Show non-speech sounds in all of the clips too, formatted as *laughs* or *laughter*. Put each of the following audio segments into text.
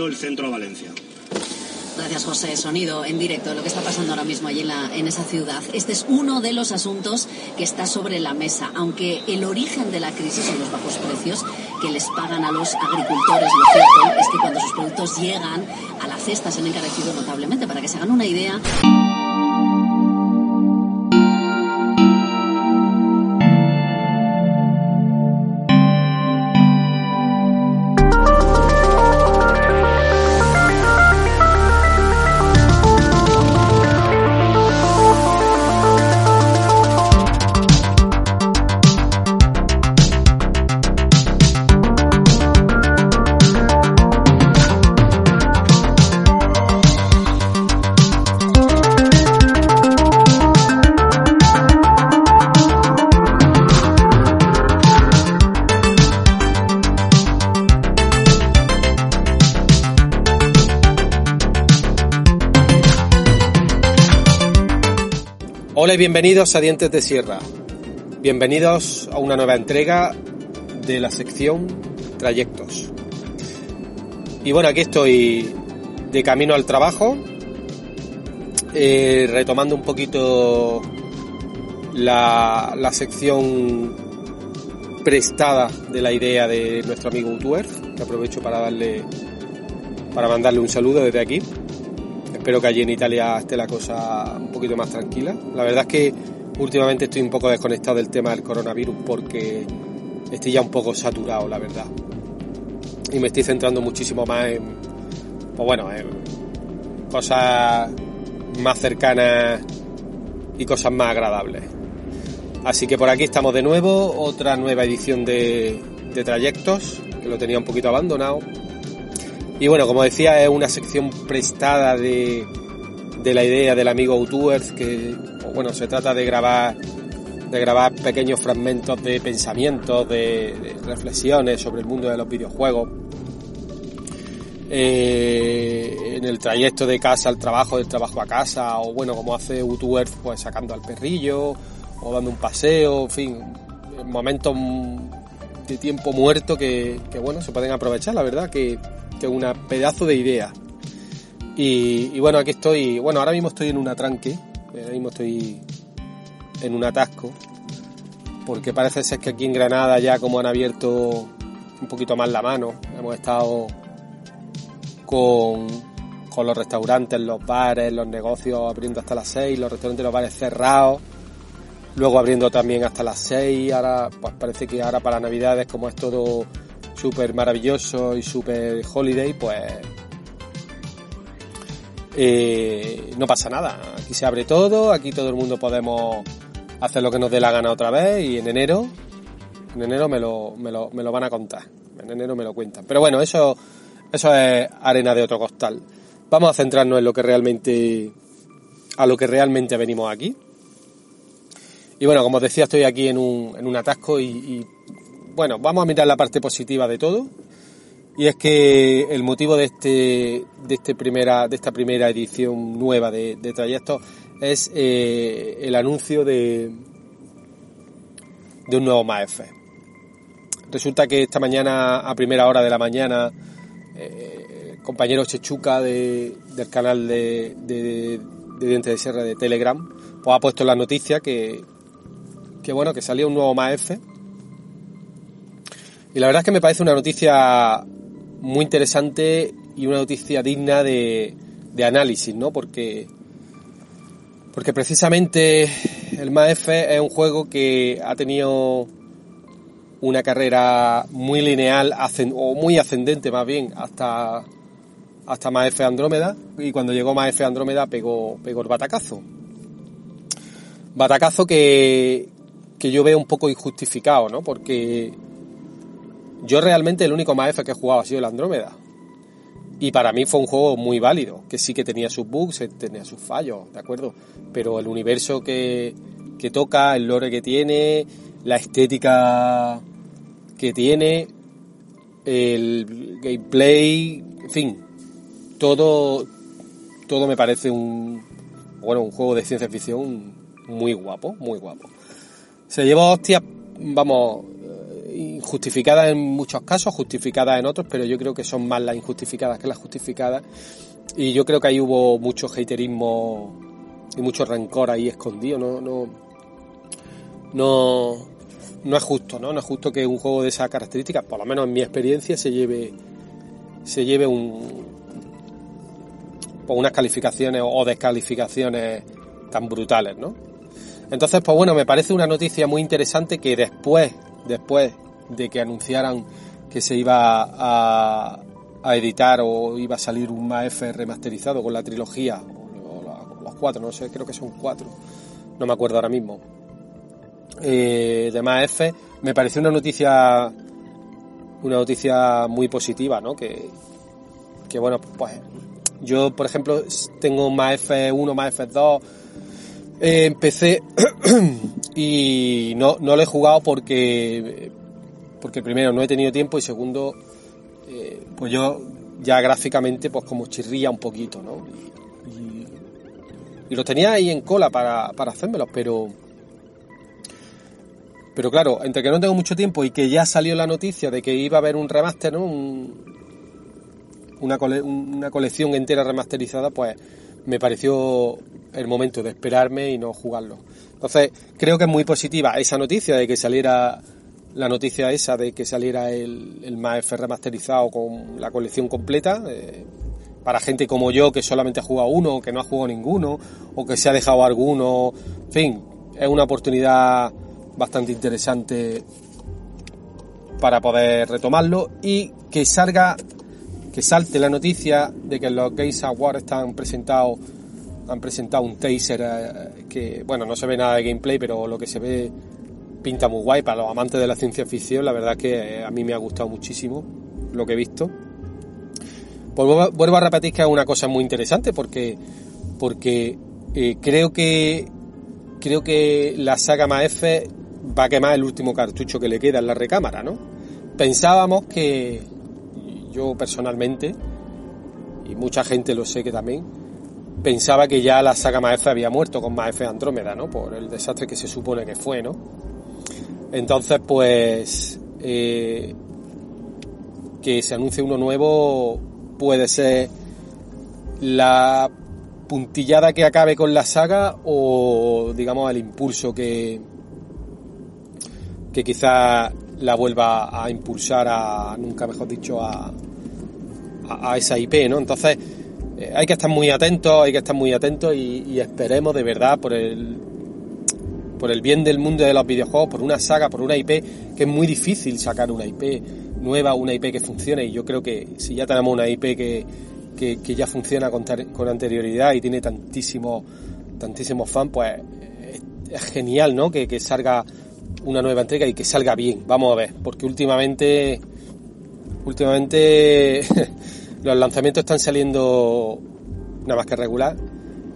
el centro de Valencia. Gracias, José. Sonido en directo lo que está pasando ahora mismo allí en, la, en esa ciudad. Este es uno de los asuntos que está sobre la mesa, aunque el origen de la crisis son los bajos precios que les pagan a los agricultores. Lo cierto es que cuando sus productos llegan a la cesta se han encarecido notablemente. Para que se hagan una idea. Bienvenidos a Dientes de Sierra. Bienvenidos a una nueva entrega de la sección Trayectos. Y bueno, aquí estoy de camino al trabajo, eh, retomando un poquito la, la sección prestada de la idea de nuestro amigo Utuer, que aprovecho para darle para mandarle un saludo desde aquí. Espero que allí en Italia esté la cosa un poquito más tranquila. La verdad es que últimamente estoy un poco desconectado del tema del coronavirus porque estoy ya un poco saturado, la verdad. Y me estoy centrando muchísimo más en, pues bueno, en cosas más cercanas y cosas más agradables. Así que por aquí estamos de nuevo, otra nueva edición de, de trayectos, que lo tenía un poquito abandonado. Y bueno, como decía, es una sección prestada de, de la idea del amigo Outdoors, que bueno, se trata de grabar de grabar pequeños fragmentos de pensamientos, de, reflexiones sobre el mundo de los videojuegos. Eh, en el trayecto de casa al trabajo, del trabajo a casa, o bueno, como hace Outdoors, pues sacando al perrillo, o dando un paseo, en fin, momentos de tiempo muerto que, que bueno, se pueden aprovechar, la verdad, que, que una pedazo de idea. Y, bueno, aquí estoy, bueno, ahora mismo estoy en un atranque, ahora mismo estoy en un atasco, porque parece ser que aquí en Granada ya como han abierto un poquito más la mano, hemos estado con, con los restaurantes, los bares, los negocios abriendo hasta las 6, los restaurantes los bares cerrados, luego abriendo también hasta las 6, ahora pues parece que ahora para Navidades como es todo súper maravilloso y súper holiday, pues eh, no pasa nada. Aquí se abre todo, aquí todo el mundo podemos hacer lo que nos dé la gana otra vez y en enero, en enero me lo, me lo, me lo van a contar. En enero me lo cuentan. Pero bueno, eso, eso es arena de otro costal. Vamos a centrarnos en lo que realmente, a lo que realmente venimos aquí. Y bueno, como os decía, estoy aquí en un, en un atasco y, y bueno, vamos a mirar la parte positiva de todo. Y es que el motivo de este, de este primera, de esta primera edición nueva de, de trayectos es eh, el anuncio de, de un nuevo MAEF. Resulta que esta mañana, a primera hora de la mañana, eh, el compañero Chechuca de, del canal de, de, de Dientes de Sierra de Telegram, pues ha puesto la noticia que, que bueno, que salía un nuevo MAEF. Y la verdad es que me parece una noticia muy interesante y una noticia digna de, de análisis, ¿no? Porque, porque precisamente el MAF es un juego que ha tenido una carrera muy lineal o muy ascendente más bien hasta hasta MAF Andrómeda y cuando llegó MAF Andrómeda pegó, pegó el batacazo. Batacazo que, que yo veo un poco injustificado, ¿no? Porque Yo realmente el único MAF que he jugado ha sido el Andrómeda. Y para mí fue un juego muy válido, que sí que tenía sus bugs, eh, tenía sus fallos, ¿de acuerdo? Pero el universo que, que toca, el lore que tiene, la estética que tiene, el gameplay, en fin, todo, todo me parece un, bueno, un juego de ciencia ficción muy guapo, muy guapo. Se lleva hostias, vamos, injustificadas en muchos casos, justificadas en otros, pero yo creo que son más las injustificadas que las justificadas. Y yo creo que ahí hubo mucho haterismo y mucho rencor ahí escondido, no, no, no, no es justo, ¿no? No es justo que un juego de esas características, por lo menos en mi experiencia, se lleve, se lleve un, pues unas calificaciones o descalificaciones tan brutales, ¿no? Entonces, pues bueno, me parece una noticia muy interesante que después, después de que anunciaran que se iba a, editar o iba a salir un MAF remasterizado con la trilogía, o, los cuatro, no sé, creo que son cuatro, no me acuerdo ahora mismo, eh, de MAF, me pareció una noticia, una noticia muy positiva, ¿no? Que, que bueno, pues yo, por ejemplo, tengo MAF 1, MAF 2 en PC y no, no lo he jugado porque porque primero no he tenido tiempo y segundo, eh, pues yo ya gráficamente pues como chirría un poquito, ¿no? Y, y, los tenía ahí en cola para, para hacérmelos, pero... Pero claro, entre que no tengo mucho tiempo y que ya salió la noticia de que iba a haber un remaster, ¿no? una, una colección entera remasterizada, pues me pareció el momento de esperarme y no jugarlo. Entonces, creo que es muy positiva esa noticia de que saliera la noticia esa de que saliera el, el MAF remasterizado con la colección completa. Eh, para gente como yo que solamente ha jugado uno, que no ha jugado ninguno, o que se ha dejado alguno. En fin, es una oportunidad bastante interesante para poder retomarlo y que salga, que salte la noticia de que los Games Awards están presentados, han presentado un taser eh, que, bueno, no se ve nada de gameplay, pero lo que se ve pinta muy guay para los amantes de la ciencia ficción. La verdad que eh, a mí me ha gustado muchísimo lo que he visto. Pues vuelvo a repetir que es una cosa muy interesante porque, porque eh, creo que creo que la saga MAF va a quemar el último cartucho que le queda en la recámara, ¿no? Pensábamos que yo personalmente y mucha gente lo sé que también pensaba que ya la saga MAF había muerto con MAF Andrómeda, ¿no? Por el desastre que se supone que fue, ¿no? Entonces, pues, eh, que se anuncie uno nuevo puede ser la puntillada que acabe con la saga o, digamos, el impulso que, que quizá la vuelva a impulsar a, nunca mejor dicho, a, a, esa IP, ¿no? Entonces, hay que estar muy atentos, hay que estar muy atentos y, esperemos de verdad por el por el bien del mundo de los videojuegos, por una saga, por una IP, que es muy difícil sacar una IP nueva, una IP que funcione. Y yo creo que si ya tenemos una IP que, que, ya funciona con, anterioridad y tiene tantísimos tantísimos fans, pues es, genial, ¿no? Que, que salga una nueva entrega y que salga bien. Vamos a ver, porque últimamente, últimamente *laughs* los lanzamientos están saliendo nada más que regular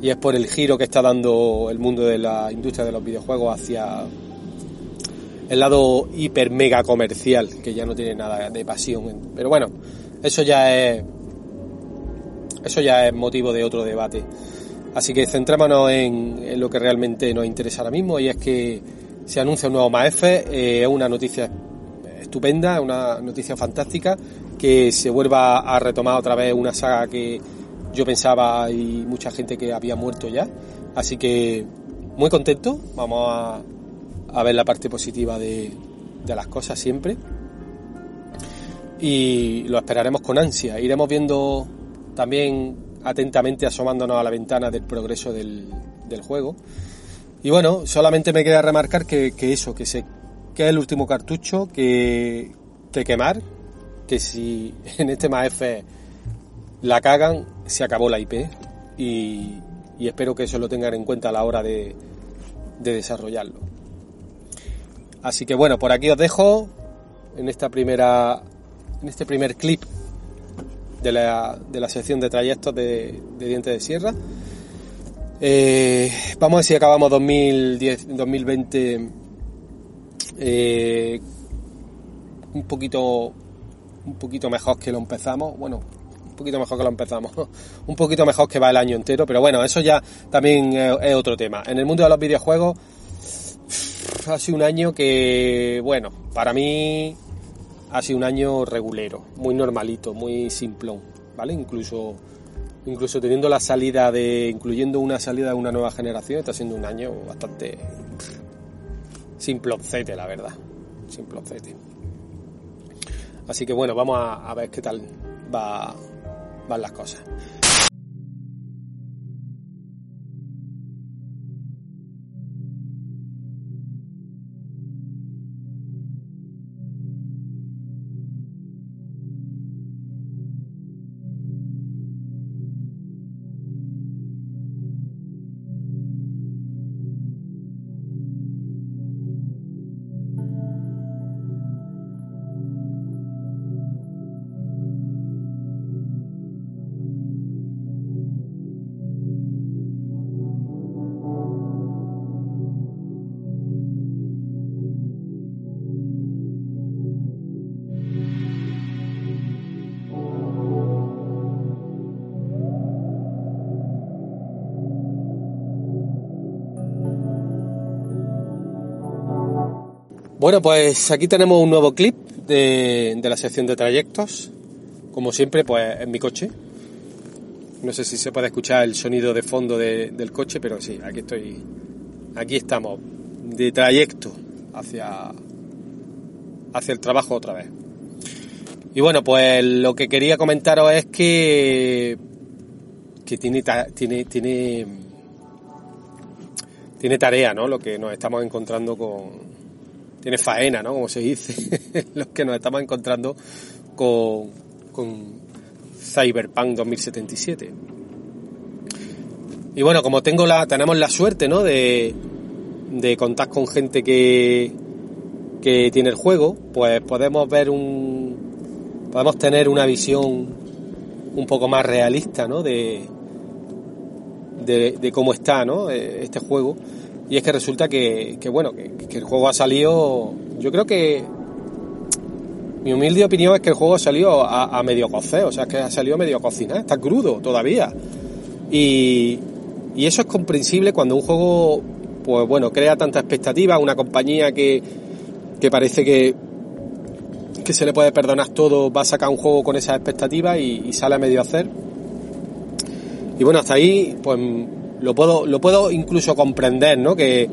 y es por el giro que está dando el mundo de la industria de los videojuegos hacia el lado hiper mega comercial, que ya no tiene nada de pasión. Pero bueno, eso ya es eso ya es motivo de otro debate. Así que centrémonos en, lo que realmente nos interesa ahora mismo y es que se anuncia un nuevo MAF, eh, es una noticia estupenda, una noticia fantástica, que se vuelva a retomar otra vez una saga que yo pensaba y mucha gente que había muerto ya. Así que muy contento, vamos a, a ver la parte positiva de, de las cosas siempre. Y lo esperaremos con ansia. Iremos viendo también atentamente asomándonos a la ventana del progreso del, del juego. Y bueno, solamente me queda remarcar que, eso, que, se, que es el último cartucho que, que quemar, que si en este MAF la cagan, se acabó la IP y, espero que eso lo tengan en cuenta a la hora de, desarrollarlo. Así que bueno, por aquí os dejo. en esta primera en este primer clip de la, de la sección de trayectos de, Dientes de Sierra. Eh, vamos a ver si acabamos 2010, 2020 eh, un poquito un poquito mejor que lo empezamos. Bueno, un poquito mejor que lo empezamos. *laughs* un poquito mejor que va el año entero, pero bueno, eso ya también es otro tema. En el mundo de los videojuegos ha sido un año que, bueno, para mí ha sido un año regulero, muy normalito, muy simplón, ¿vale? Incluso incluso teniendo la salida de, incluyendo una salida de una nueva generación, está siendo un año bastante simploncete, la verdad, simploncete. Así que bueno, vamos a, a ver qué tal va, van las cosas. Bueno, pues aquí tenemos un nuevo clip de, de, la sección de trayectos. Como siempre, pues en mi coche. No sé si se puede escuchar el sonido de fondo de, del coche, pero sí, aquí estoy. Aquí estamos, de trayecto hacia, hacia el trabajo otra vez. Y bueno, pues lo que quería comentaros es que, que tiene, tiene, tiene, tiene tarea, ¿no? Lo que nos estamos encontrando con, tiene faena, ¿no? Como se dice, *laughs* los que nos estamos encontrando con, Cyberpunk 2077. Y bueno, como tengo la, tenemos la suerte, ¿no? De, de contar con gente que, que tiene el juego, pues podemos ver un, podemos tener una visión un poco más realista, ¿no? De, de, de cómo está, ¿no? Este juego y es que resulta que, que bueno, que, el juego ha salido, yo creo que mi humilde opinión es que el juego ha salido a, medio cocer, o sea, que ha salido medio cocinar, está crudo todavía. Y, y eso es comprensible cuando un juego, pues bueno, crea tanta expectativa, una compañía que, que parece que, que se le puede perdonar todo, va a sacar un juego con esas expectativas y, y sale a medio hacer. Y bueno, hasta ahí, pues lo puedo, lo puedo incluso comprender, ¿no? Que,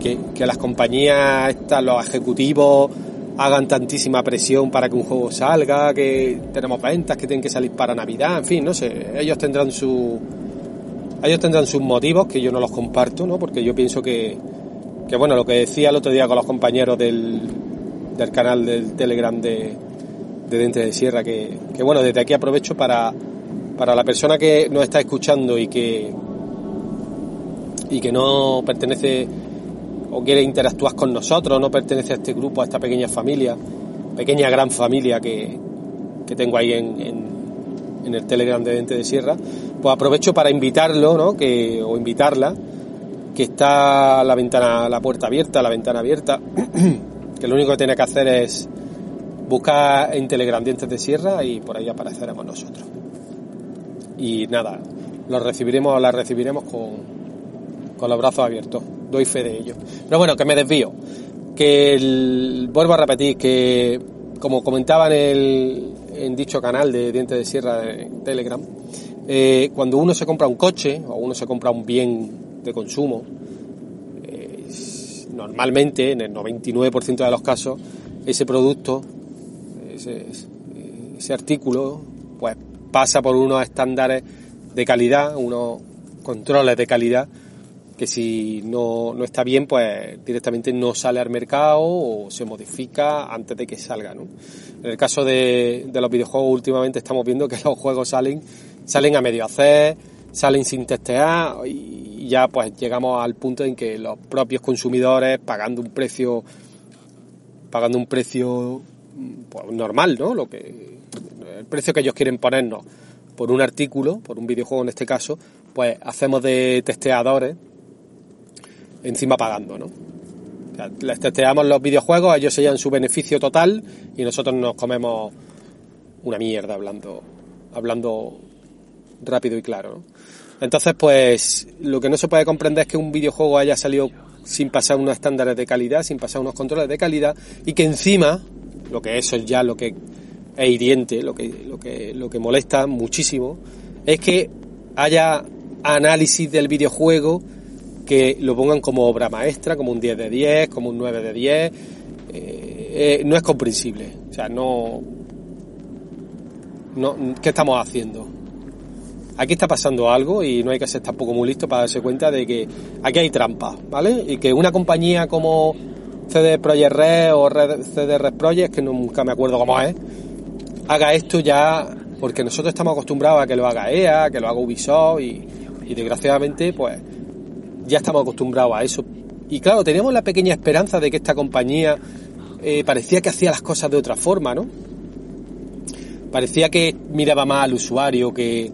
que, que, las compañías, estas, los ejecutivos, hagan tantísima presión para que un juego salga, que tenemos ventas, que tienen que salir para Navidad, en fin, no sé, ellos tendrán su ellos tendrán sus motivos que yo no los comparto, ¿no? Porque yo pienso que, que bueno, lo que decía el otro día con los compañeros del, del canal del Telegram de, de Dente de Sierra, que, que bueno, desde aquí aprovecho para, para la persona que nos está escuchando y que, y que no pertenece o quiere interactuar con nosotros, no pertenece a este grupo, a esta pequeña familia, pequeña gran familia que, que tengo ahí en, en, el Telegram de Dente de Sierra, pues aprovecho para invitarlo, ¿no? Que, o invitarla, que está la ventana, la puerta abierta, la ventana abierta, *clears throat* que lo único que tiene que hacer es buscar en Telegram Dientes de Sierra y por ahí apareceremos nosotros. Y nada, lo recibiremos, la recibiremos con, con los brazos abiertos, doy fe de ello. Pero bueno, que me desvío. Que el, vuelvo a repetir que, como comentaba en, el, en dicho canal de Dientes de Sierra de Telegram, eh, cuando uno se compra un coche o uno se compra un bien de consumo, eh, normalmente, en el 99% de los casos, ese producto, ese, ese artículo, pues pasa por unos estándares de calidad, unos controles de calidad que si no, no, está bien, pues directamente no sale al mercado o se modifica antes de que salga, ¿no? En el caso de, de los videojuegos últimamente estamos viendo que *laughs* los juegos salen, salen a medio hacer, salen sin testear y ya pues llegamos al punto en que los propios consumidores pagando un precio pagando un precio pues, normal, ¿no? Lo que el precio que ellos quieren ponernos por un artículo, por un videojuego en este caso, pues hacemos de testeadores encima pagando, ¿no? les testeamos los videojuegos, ellos se su beneficio total y nosotros nos comemos una mierda hablando, hablando rápido y claro, ¿no? Entonces, pues, lo que no se puede comprender es que un videojuego haya salido sin pasar unos estándares de calidad, sin pasar unos controles de calidad, y que encima, lo que eso es ya lo que es hiriente, lo que, lo que, lo que molesta muchísimo, es que haya análisis del videojuego que lo pongan como obra maestra, como un 10 de 10, como un 9 de 10. Eh, eh, no es comprensible. O sea, no, no. ¿Qué estamos haciendo? Aquí está pasando algo y no hay que ser tampoco muy listo para darse cuenta de que aquí hay trampa, ¿vale? Y que una compañía como CD Projekt Red o CD Red Project, que nunca me acuerdo cómo es, haga esto ya, porque nosotros estamos acostumbrados a que lo haga EA, que lo haga Ubisoft y, y desgraciadamente, pues ya estamos acostumbrados a eso. Y claro, teníamos la pequeña esperanza de que esta compañía eh, parecía que hacía las cosas de otra forma, ¿no? Parecía que miraba más al usuario que,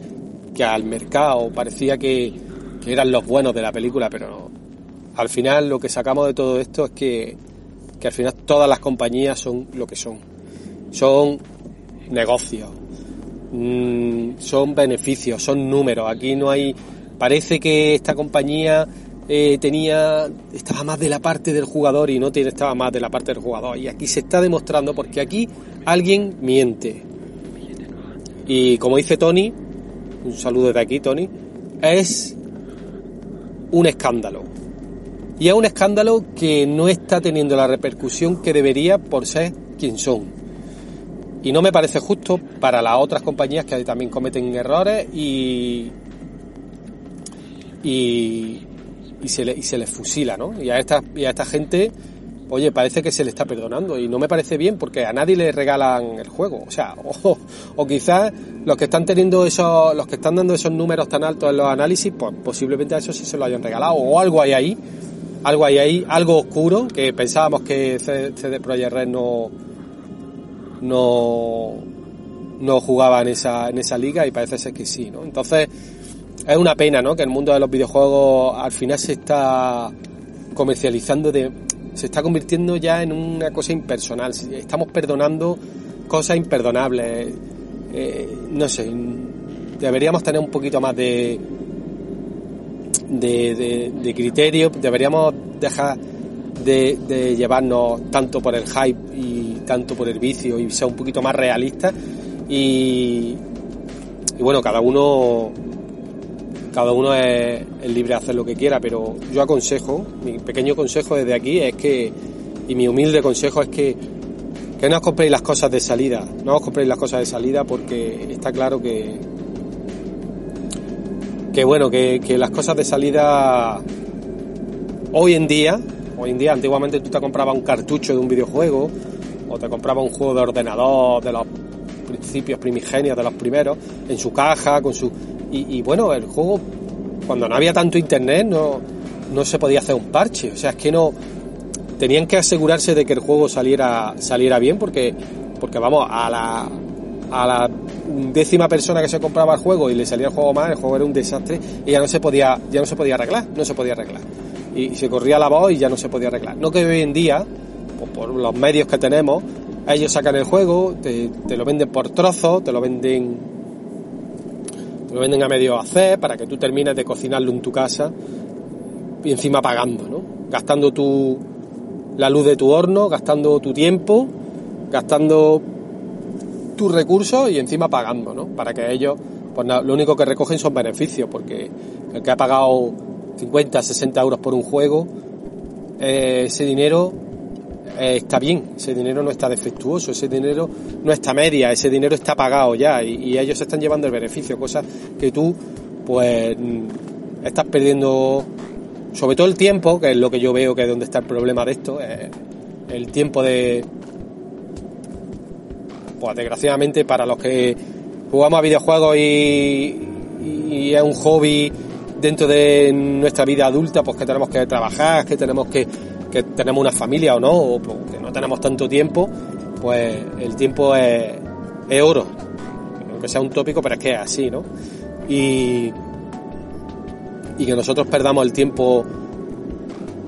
que al mercado, parecía que, que, eran los buenos de la película, pero al final lo que sacamos de todo esto es que, que al final todas las compañías son lo que son. Son negocios, mm, son beneficios, son números. Aquí no hay parece que esta compañía eh, tenía estaba más de la parte del jugador y no tiene, estaba más de la parte del jugador. Y aquí se está demostrando porque aquí alguien miente. Y como dice Tony un saludo de aquí Tony es un escándalo. Y es un escándalo que no está teniendo la repercusión que debería por ser quien son. Y no me parece justo para las otras compañías que también cometen errores y, y, y, se, le, y se les fusila, ¿no? Y a, esta, y a esta gente, oye, parece que se le está perdonando y no me parece bien porque a nadie le regalan el juego, o sea, *laughs* o, o quizás los que están teniendo esos, los que están dando esos números tan altos en los análisis, pues posiblemente a eso sí se lo hayan regalado o algo hay ahí, algo hay ahí, algo oscuro que pensábamos que CD Projekt Red no no no jugaba en esa en esa liga y parece ser que sí, ¿no? Entonces es una pena, ¿no? Que el mundo de los videojuegos al final se está comercializando de, se está convirtiendo ya en una cosa impersonal. Estamos perdonando cosas imperdonables. Eh, no sé, deberíamos tener un poquito más de, de, criterio, deberíamos dejar de, llevarnos tanto por el hype y tanto por el vicio y ser un poquito más realistas y bueno, cada uno cada uno es, libre de hacer lo que quiera, pero yo aconsejo, mi pequeño consejo desde aquí es que, y mi humilde consejo es que, que no os compréis las cosas de salida, no os compréis las cosas de salida porque está claro que, que bueno, que, que las cosas de salida hoy en día, hoy en día, antiguamente tú te comprabas un cartucho de un videojuego o te comprabas un juego de ordenador de los principios primigenios, de los primeros, en su caja, con su y, bueno, el juego, cuando no había tanto internet, no, no se podía hacer un parche. O sea, es que no. Tenían que asegurarse de que el juego saliera, saliera bien, porque, porque vamos, a la, a la décima persona que se compraba el juego y le salía el juego mal, el juego era un desastre y ya no se podía, ya no se podía arreglar, no se podía arreglar. Y se corría la voz y ya no se podía arreglar. No que hoy en día, pues por los medios que tenemos, ellos sacan el juego, te, te lo venden por trozos, te lo venden lo venden a medio hacer para que tú termines de cocinarlo en tu casa y encima pagando, ¿no? Gastando tu, la luz de tu horno, gastando tu tiempo, gastando tus recursos y encima pagando, ¿no? Para que ellos, pues lo único que recogen son beneficios, porque el que ha pagado 50, 60 euros por un juego, eh, ese dinero eh, está bien, ese dinero no está defectuoso, ese dinero no está media, ese dinero está pagado ya y, ellos están llevando el beneficio, cosa que tú pues mm, estás perdiendo sobre todo el tiempo, que es lo que yo veo que es donde está el problema de esto, el tiempo de pues desgraciadamente para los que jugamos a videojuegos y, y es un hobby dentro de nuestra vida adulta, pues que tenemos que trabajar, que tenemos que porque tenemos una familia o no, o porque no tenemos tanto tiempo, pues el tiempo es, es oro. Aunque sea un tópico, pero es que es así, ¿no? Y, y que nosotros perdamos el tiempo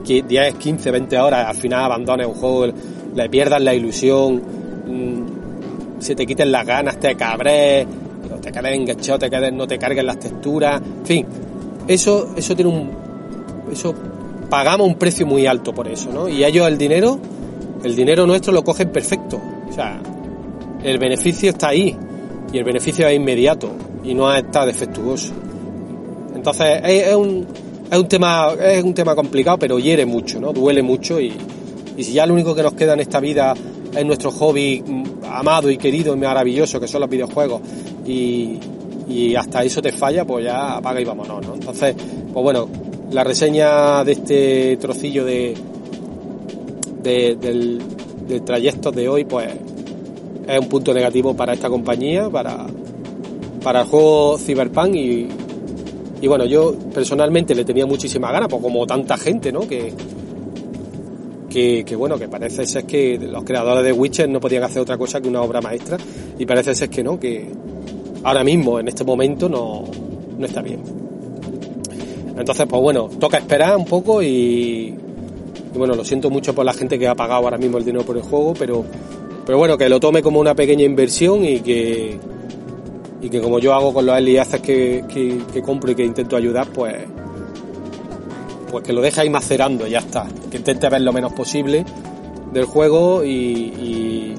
que 10, 15, 20 horas, al final abandones un juego, le pierdas la ilusión, mm, se te quiten las ganas, te cabres, te quedes enganchado, te quedes, no te carguen las texturas, en fin, eso, eso tiene un, eso pagamos un precio muy alto por eso, ¿no? Y ellos el dinero, el dinero nuestro lo cogen perfecto, o sea, el beneficio está ahí y el beneficio es inmediato y no está defectuoso. Entonces es, un, es un tema es un tema complicado, pero hiere mucho, ¿no? Duele mucho y, y si ya lo único que nos queda en esta vida es nuestro hobby amado y querido y maravilloso que son los videojuegos y, y hasta eso te falla, pues ya apaga y vámonos, ¿no? Entonces, pues bueno, la reseña de este trocillo de, del, del trayecto de hoy, pues es un punto negativo para esta compañía, para, para el juego Cyberpunk y, y bueno, yo personalmente le tenía muchísima ganas, pues como tanta gente, ¿no? Que, que, bueno, que parece ser que los creadores de Witcher no podían hacer otra cosa que una obra maestra y parece ser que no, que ahora mismo, en este momento, no, no está bien. Entonces, pues bueno, toca esperar un poco y, y, bueno, lo siento mucho por la gente que ha pagado ahora mismo el dinero por el juego, pero, pero bueno, que lo tome como una pequeña inversión y que, y que como yo hago con los aliaces que, que, compro y que intento ayudar, pues pues que lo deje ahí macerando y ya está. Que intente ver lo menos posible del juego y, y,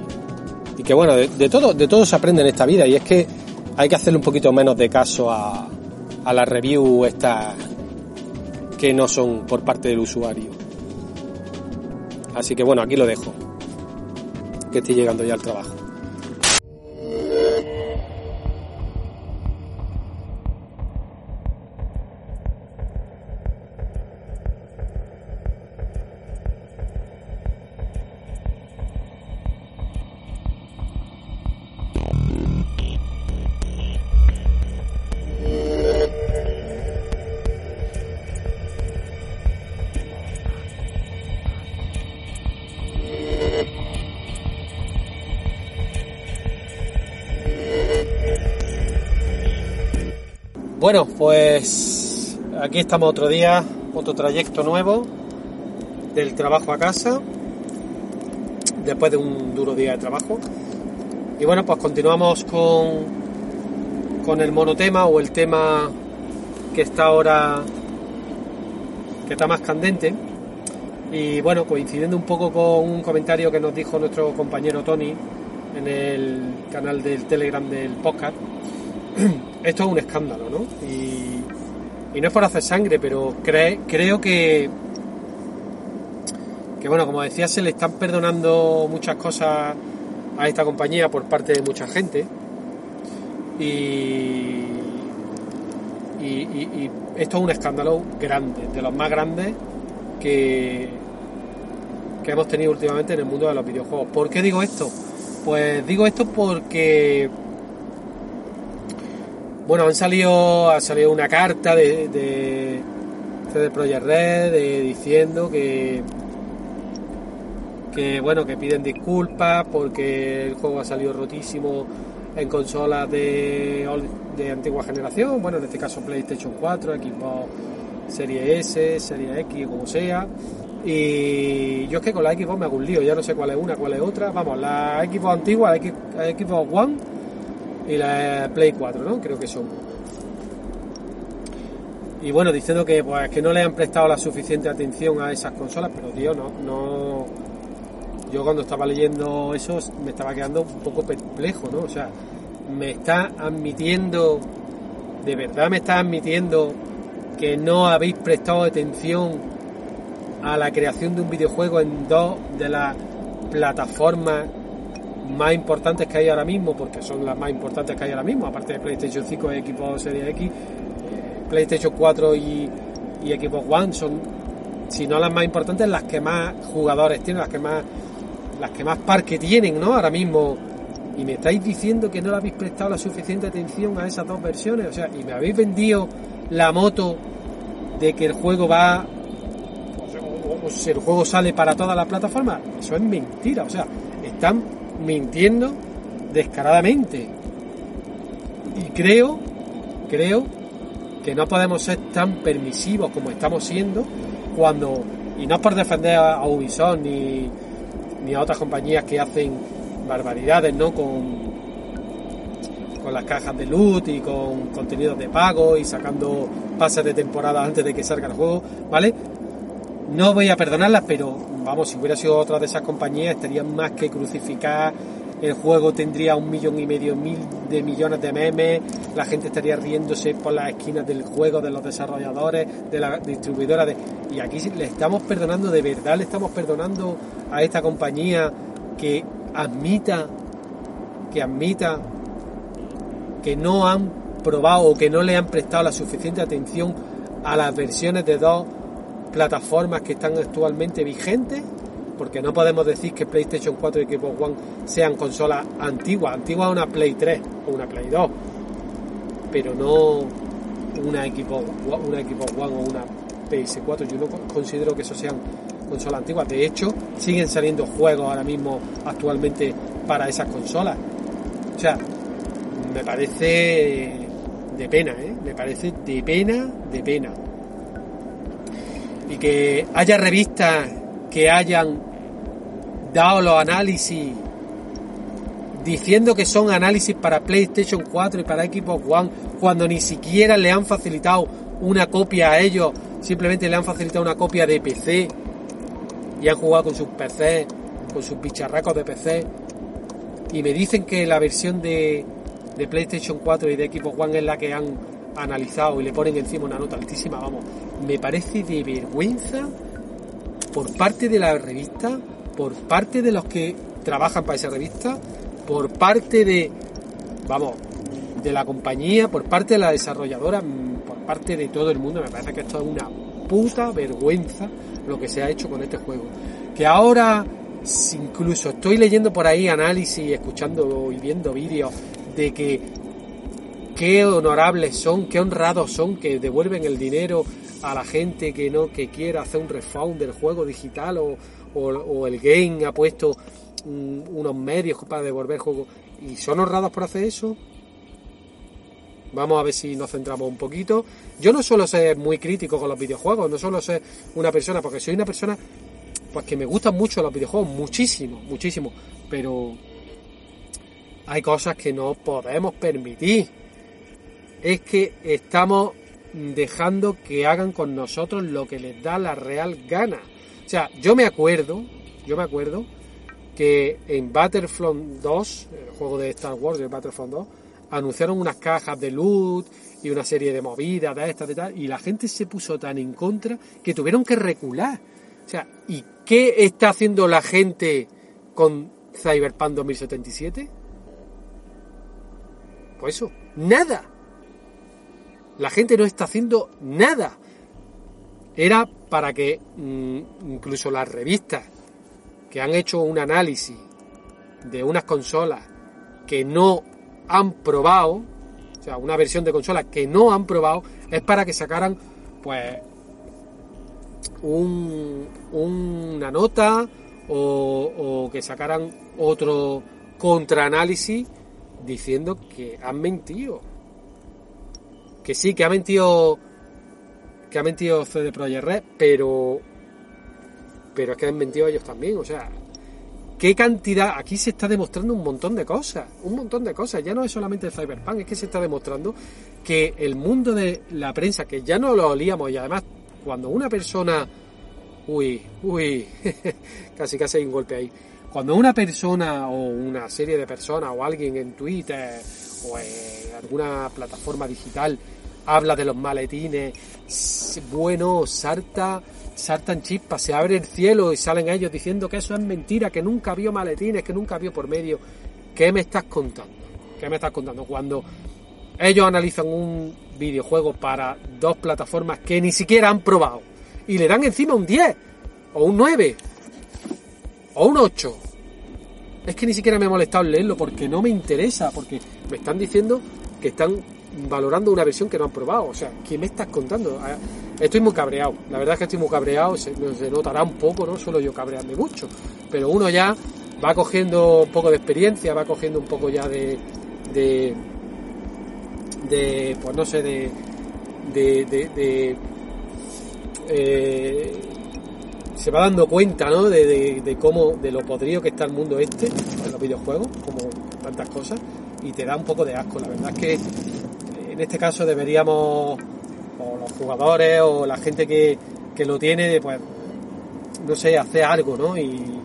y que bueno, de, de, todo, de todo se aprende en esta vida y es que hay que hacerle un poquito menos de caso a, a las reviews estas que no son por parte del usuario. Así que bueno, aquí lo dejo. Que estoy llegando ya al trabajo. Bueno, pues aquí estamos otro día, otro trayecto nuevo del trabajo a casa, después de un duro día de trabajo. Y bueno, pues continuamos con, con el monotema o el tema que está ahora, que está más candente. Y bueno, coincidiendo un poco con un comentario que nos dijo nuestro compañero Tony en el canal del Telegram del podcast *clears throat* esto es un escándalo, ¿no? Y, y no es por hacer sangre, pero cre, creo que, que, bueno, como decía, se le están perdonando muchas cosas a esta compañía por parte de mucha gente. Y, y, esto es un escándalo grande, de los más grandes que, que hemos tenido últimamente en el mundo de los videojuegos. ¿Por qué digo esto? Pues digo esto porque bueno, han salido, ha salido una carta de, de CD Projekt Red de, diciendo que que bueno que piden disculpas porque el juego ha salido rotísimo en consolas de, de antigua generación, bueno en este caso PlayStation 4, Xbox Serie S, Serie X, como sea. Y yo es que con la Xbox me hago un lío, ya no sé cuál es una, cuál es otra. Vamos, la Xbox antigua, la Xbox One y la Play 4, ¿no? Creo que son. Y bueno, diciendo que pues que no le han prestado la suficiente atención a esas consolas, pero tío, no, no. Yo cuando estaba leyendo eso me estaba quedando un poco perplejo, ¿no? O sea, me está admitiendo, de verdad me está admitiendo que no habéis prestado atención a la creación de un videojuego en dos de las plataformas más importantes que hay ahora mismo, porque son las más importantes que hay ahora mismo, aparte de PlayStation 5 y Xbox Series X, PlayStation 4 y, y Xbox One son, si no las más importantes, las que más jugadores tienen, las que más, las que más parque tienen, ¿no? Ahora mismo. Y me estáis diciendo que no le habéis prestado la suficiente atención a esas dos versiones, o sea, y me habéis vendido la moto de que el juego va o si el juego sale para todas las plataformas. Eso es mentira, o sea, están mintiendo descaradamente. Y creo, creo que no podemos ser tan permisivos como estamos siendo cuando, y no es por defender a Ubisoft ni, ni a otras compañías que hacen barbaridades, ¿no? Con, con las cajas de loot y con contenidos de pago y sacando pases de temporada antes de que salga el juego, ¿vale? No voy a perdonarlas, pero vamos, si hubiera sido otra de esas compañías estarían más que crucificar. El juego tendría un millón y medio mil de millones de memes, la gente estaría riéndose por las esquinas del juego, de los desarrolladores, de la distribuidora. De... Y aquí le estamos perdonando, de verdad le estamos perdonando a esta compañía que admita, que admita que no han probado o que no le han prestado la suficiente atención a las versiones de dos plataformas que están actualmente vigentes, porque no podemos decir que PlayStation 4 y Xbox One sean consolas antiguas, antiguas una Play 3 o una Play 2, pero no una Xbox, una Xbox One o una PS4. Yo no considero que eso sean consolas antiguas. De hecho, siguen saliendo juegos ahora mismo actualmente para esas consolas. O sea, me parece de pena, ¿eh? Me parece de pena, de pena. Y que haya revistas que hayan dado los análisis diciendo que son análisis para PlayStation 4 y para Xbox One cuando ni siquiera le han facilitado una copia a ellos, simplemente le han facilitado una copia de PC y han jugado con sus PC, con sus bicharracos de PC y me dicen que la versión de de PlayStation 4 y de Xbox One es la que han analizado y le ponen encima una nota altísima, vamos, me parece de vergüenza por parte de la revista, por parte de los que trabajan para esa revista, por parte de, vamos, de la compañía, por parte de la desarrolladora, por parte de todo el mundo, me parece que esto es una puta vergüenza lo que se ha hecho con este juego. Que ahora incluso estoy leyendo por ahí análisis, escuchando y viendo vídeos de que qué honorables son, qué honrados son que devuelven el dinero a la gente que no que quiera hacer un refund del juego digital o, o, el game ha puesto unos medios para devolver juego y son honrados por hacer eso. Vamos a ver si nos centramos un poquito. Yo no suelo ser muy crítico con los videojuegos, no suelo ser una persona, porque soy una persona pues que me gustan mucho los videojuegos, muchísimo, muchísimo, pero hay cosas que no podemos permitir. Es que estamos dejando que hagan con nosotros lo que les da la real gana. O sea, yo me acuerdo, yo me acuerdo que en Battlefront 2, el juego de Star Wars de Battlefront 2, anunciaron unas cajas de loot y una serie de movidas de estas, de tal, y la gente se puso tan en contra que tuvieron que recular. O sea, ¿y qué está haciendo la gente con Cyberpunk 2077? Pues eso, nada. La gente no está haciendo nada. Era para que mm, incluso las revistas que han hecho un análisis de unas consolas que no han probado, o sea, una versión de consola que no han probado, es para que sacaran, pues, un, una nota o, o que sacaran otro contraanálisis diciendo que han mentido. Que sí, que ha mentido. Que ha mentido CD Projekt Red, pero. Pero es que han mentido ellos también, o sea. ¿Qué cantidad? Aquí se está demostrando un montón de cosas, un montón de cosas. Ya no es solamente Cyberpunk, es que se está demostrando que el mundo de la prensa, que ya no lo olíamos y además cuando una persona. Uy, uy, *laughs* casi casi hay un golpe ahí cuando una persona o una serie de personas o alguien en Twitter en alguna plataforma digital habla de los maletines, bueno, salta, saltan chispas, se abre el cielo y salen ellos diciendo que eso es mentira, que nunca vio maletines, que nunca vio por medio. ¿Qué me estás contando? ¿Qué me estás contando? Cuando ellos analizan un videojuego para dos plataformas que ni siquiera han probado y le dan encima un 10 o un 9 o un 8. Es que ni siquiera me ha molestado leerlo porque no me interesa, porque me están diciendo que están valorando una versión que no han probado. O sea, ¿qué me estás contando? estoy muy cabreado. La verdad es que estoy muy cabreado, se, notará un poco, no solo yo cabrearme mucho, pero uno ya va cogiendo un poco de experiencia, va cogiendo un poco ya de, de, de pues no sé, de, de, de, de, eh, se va dando cuenta, ¿no? De, cómo, de lo podrido que está el mundo este, en los videojuegos, como tantas cosas, y te da un poco de asco. La verdad es que en este caso deberíamos, o los jugadores, o la gente que, que lo tiene, pues, no sé, hacer algo, ¿no? Y,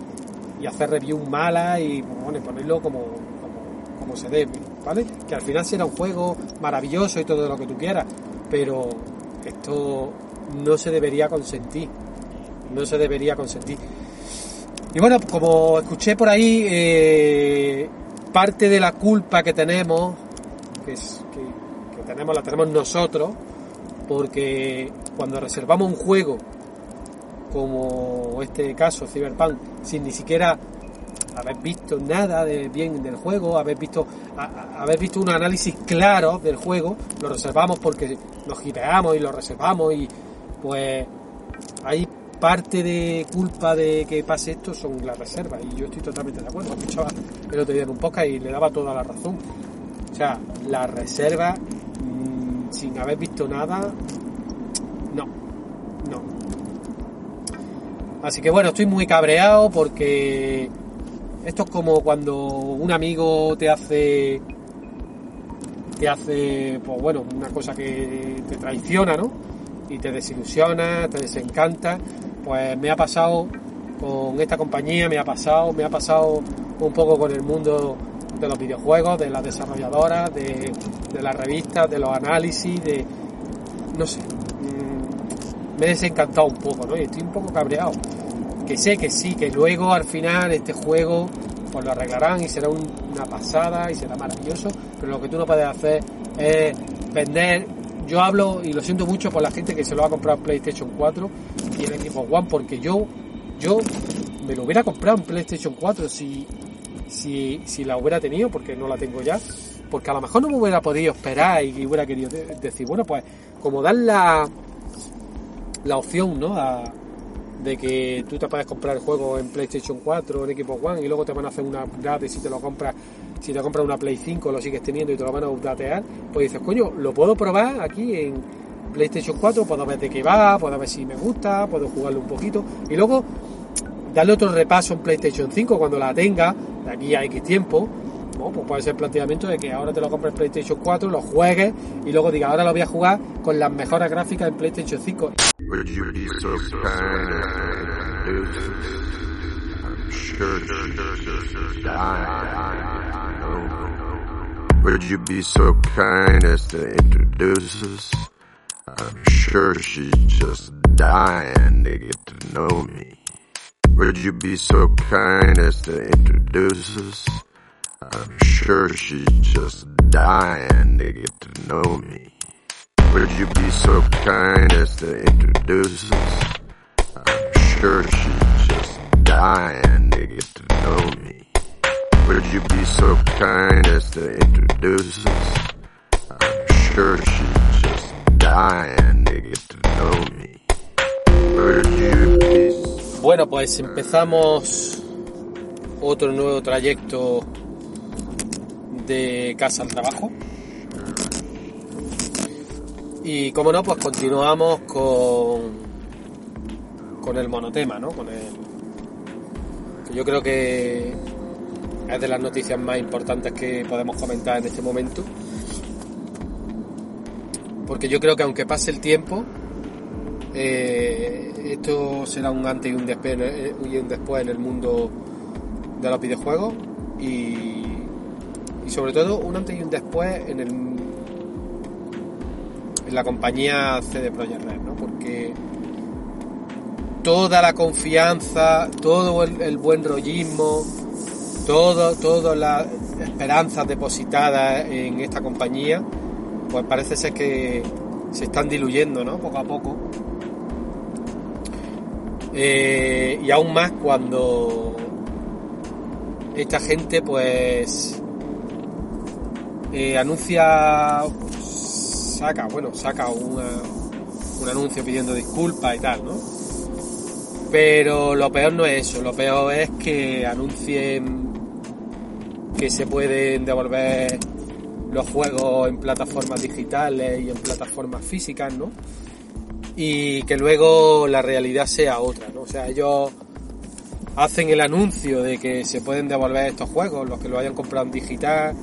hacer reviews malas y bueno, ponerlo como, como, como se debe, ¿vale? Que al final será un juego maravilloso y todo lo que tú quieras, pero esto no se debería consentir, no se debería consentir. Y bueno, como escuché por ahí, eh, parte de la culpa que tenemos, que, es, que, tenemos, la tenemos nosotros, porque cuando reservamos un juego, como este caso, Cyberpunk, sin ni siquiera haber visto nada de bien del juego, haber visto, a, haber visto un análisis claro del juego, lo reservamos porque nos gireamos y lo reservamos y pues hay parte de culpa de que pase esto son las reservas y yo estoy totalmente de acuerdo. Escuchaba el otro día en un podcast y le daba toda la razón. O sea, la reserva mmm, sin haber visto nada, no, no. Así que bueno, estoy muy cabreado porque esto es como cuando un amigo te hace te hace pues bueno, una cosa que te traiciona, ¿no? Y te desilusiona, te desencanta. Pues me ha pasado con esta compañía, me ha pasado, me ha pasado un poco con el mundo de los videojuegos, de las desarrolladoras, de, de las revistas, de los análisis, de no sé, me he desencantado un poco, ¿no? Y estoy un poco cabreado. Que sé que sí, que luego al final este juego pues lo arreglarán y será un, una pasada y será maravilloso, pero lo que tú no puedes hacer es vender. Yo hablo y lo siento mucho por la gente que se lo ha comprado en PlayStation 4 y en equipo One, porque yo, yo me lo hubiera comprado en PlayStation 4 si, si, si la hubiera tenido, porque no la tengo ya, porque a lo mejor no me hubiera podido esperar y hubiera querido decir, bueno, pues como dar la, la opción, ¿no? A, de que tú te puedes comprar el juego en PlayStation 4 en Xbox One y luego te van a hacer una update si te lo compras si te compras una Play 5 lo sigues teniendo y te lo van a updatear pues dices coño lo puedo probar aquí en PlayStation 4 puedo ver de qué va puedo ver si me gusta puedo jugarlo un poquito y luego darle otro repaso en PlayStation 5 cuando la tenga de aquí a X tiempo ¿no? pues puede ser el planteamiento de que ahora te lo compres en PlayStation 4 lo juegues y luego diga ahora lo voy a jugar con las mejores gráficas en PlayStation 5 Would you be so kind as to introduce us? I'm sure she's just dying to get to know me. Would you be so kind as to introduce us? I'm sure she's just dying to get to know me. Would you be so kind as to introduce us? I'm sure she's dying to get to know me. Would you be so kind as to introduce us? I'm sure she's just dying to get to know me. Would you be Bueno, pues empezamos otro nuevo trayecto de casa al trabajo. Y como no, pues continuamos con, con el monotema, ¿no? Con el, yo creo que es de las noticias más importantes que podemos comentar en este momento. Porque yo creo que aunque pase el tiempo, eh, esto será un antes y un después, y un después en el mundo de los videojuegos y, y sobre todo un antes y un después en el en la compañía CD Projekt Red, toda la confianza, todo el, buen rollismo, todo, todas las esperanzas depositadas en esta compañía, pues parece ser que se están diluyendo, ¿no? Poco a poco. Eh, y aún más cuando esta gente, pues, eh, anuncia saca, bueno, saca una, un anuncio pidiendo disculpas y tal, ¿no? Pero lo peor no es eso, lo peor es que anuncien que se pueden devolver los juegos en plataformas digitales y en plataformas físicas, ¿no? Y que luego la realidad sea otra, ¿no? O sea, ellos hacen el anuncio de que se pueden devolver estos juegos, los que lo hayan comprado en digital,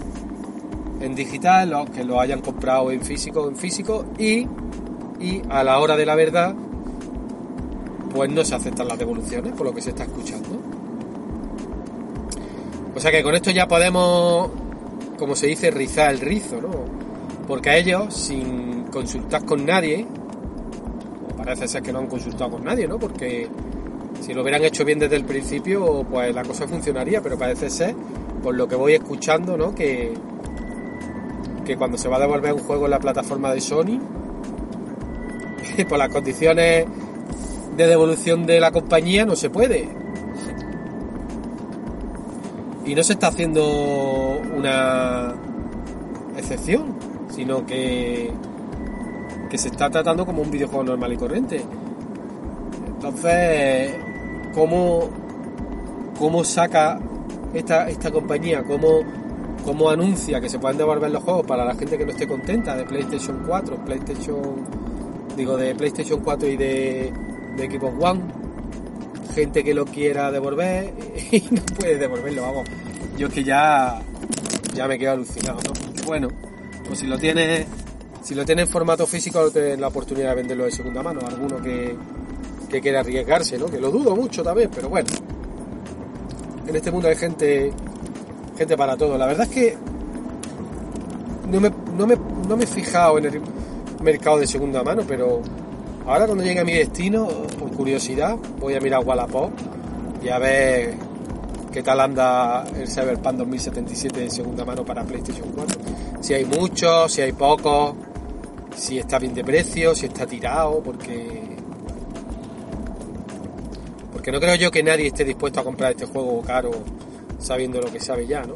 en digital, los que lo hayan comprado en físico, en físico, y, y a la hora de la verdad, pues no se aceptan las devoluciones, por lo que se está escuchando. O sea que con esto ya podemos, como se dice, rizar el rizo, ¿no? Porque a ellos, sin consultar con nadie, parece ser que no han consultado con nadie, ¿no? Porque si lo hubieran hecho bien desde el principio, pues la cosa funcionaría, pero parece ser, por lo que voy escuchando, ¿no? Que, que cuando se va a devolver un juego en la plataforma de Sony, *laughs* por las condiciones de devolución de la compañía no se puede. Y no se está haciendo una excepción, sino que, que se está tratando como un videojuego normal y corriente. Entonces, ¿cómo, cómo saca esta, esta compañía? ¿Cómo, ¿Cómo anuncia que se pueden devolver los juegos para la gente que no esté contenta de PlayStation 4, PlayStation, digo, de PlayStation 4 y de, de Xbox One? Gente que lo quiera devolver *laughs* y no puede devolverlo, vamos. Yo es que ya, ya me quedo alucinado, ¿no? Bueno, pues si lo tiene, si lo tiene en formato físico, tienes la oportunidad de venderlo de segunda mano. Alguno que, que quiera arriesgarse, ¿no? Que lo dudo mucho también, pero bueno. En este mundo hay gente gente para todo. La verdad es que no me, no me, no me he fijado en el mercado de segunda mano, pero ahora cuando llegue a mi destino, por curiosidad, voy a mirar Wallapop y a ver qué tal anda el Cyberpunk 2077 de segunda mano para PlayStation 4. Si hay muchos, si hay pocos, si está bien de precio, si está tirado, porque porque no creo yo que nadie esté dispuesto a comprar este juego caro sabiendo lo que sabe ya, ¿no?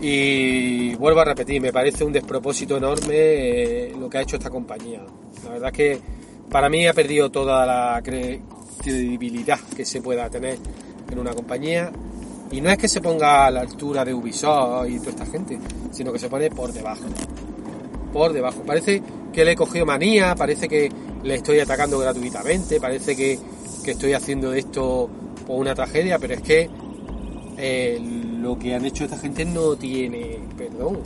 Y vuelvo a repetir, me parece un despropósito enorme eh, lo que ha hecho esta compañía. La verdad es que para mí ha perdido toda la credibilidad que se pueda tener en una compañía. Y no es que se ponga a la altura de Ubisoft y toda esta gente, sino que se pone por debajo. Por debajo. Parece que le he cogido manía, parece que le estoy atacando gratuitamente, parece que, que estoy haciendo de esto una tragedia, pero es que eh, lo que han hecho esta gente no tiene perdón.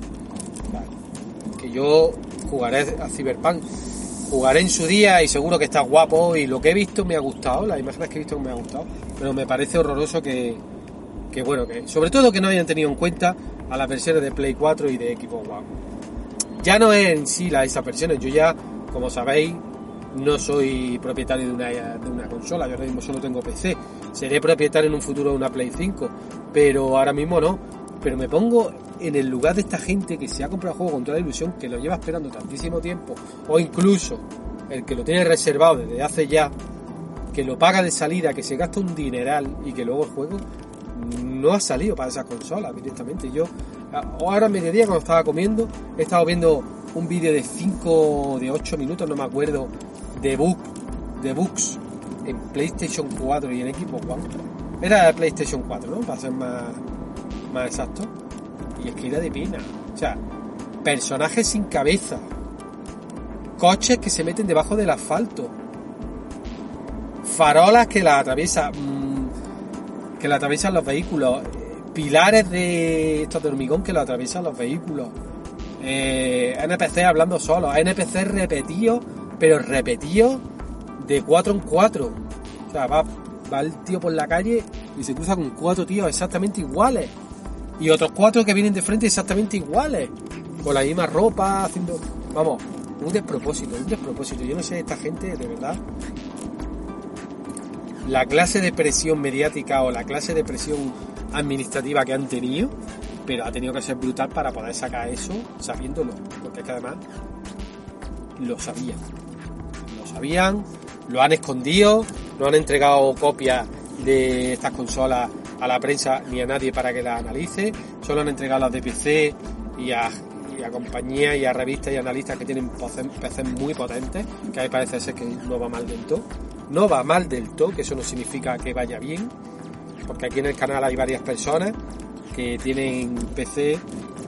Que yo jugaré a Cyberpunk, jugaré en su día y seguro que está guapo y lo que he visto me ha gustado, las imágenes que he visto me ha gustado, pero me parece horroroso que, que bueno, que sobre todo que no hayan tenido en cuenta a las versiones de Play 4 y de Xbox One. Ya no es en sí la, esas versiones, yo ya, como sabéis, no soy propietario de una, de una consola, yo ahora mismo solo tengo PC. Seré propietario en un futuro de una Play 5, pero ahora mismo no. Pero me pongo en el lugar de esta gente que se ha comprado el juego con toda la ilusión, que lo lleva esperando tantísimo tiempo, o incluso el que lo tiene reservado desde hace ya, que lo paga de salida, que se gasta un dineral y que luego el juego no ha salido para esas consolas directamente. Yo ahora a mediodía cuando estaba comiendo he estado viendo un vídeo de 5 de 8 minutos, no me acuerdo, de book, de books en PlayStation 4 y en Xbox One. Era PlayStation 4, ¿no? Para ser más, más exacto. Y es de pena. O sea, personajes sin cabeza. Coches que se meten debajo del asfalto. Farolas que la atraviesan. Mmm, que la atraviesan los vehículos. Pilares de estos de hormigón que lo atraviesan los vehículos. Eh, NPC hablando solo. NPC repetidos, pero repetidos de 4 en 4. O sea, va, va el tío por la calle y se cruza con cuatro tíos exactamente iguales. Y otros cuatro que vienen de frente exactamente iguales. Con la misma ropa, haciendo... Vamos, un despropósito, un despropósito. Yo no sé, esta gente, de verdad... La clase de presión mediática o la clase de presión administrativa que han tenido, pero ha tenido que ser brutal para poder sacar eso sabiéndolo. Porque es que además lo sabían. Lo sabían, lo han escondido, no han entregado copias de estas consolas a la prensa ni a nadie para que las analice, solo han entregado las de PC y a, y a y a revistas y analistas que tienen PCs muy potentes, que a mí parece ser que no va mal del todo. No va mal del todo, que eso no significa que vaya bien, porque aquí en el canal hay varias personas que tienen PC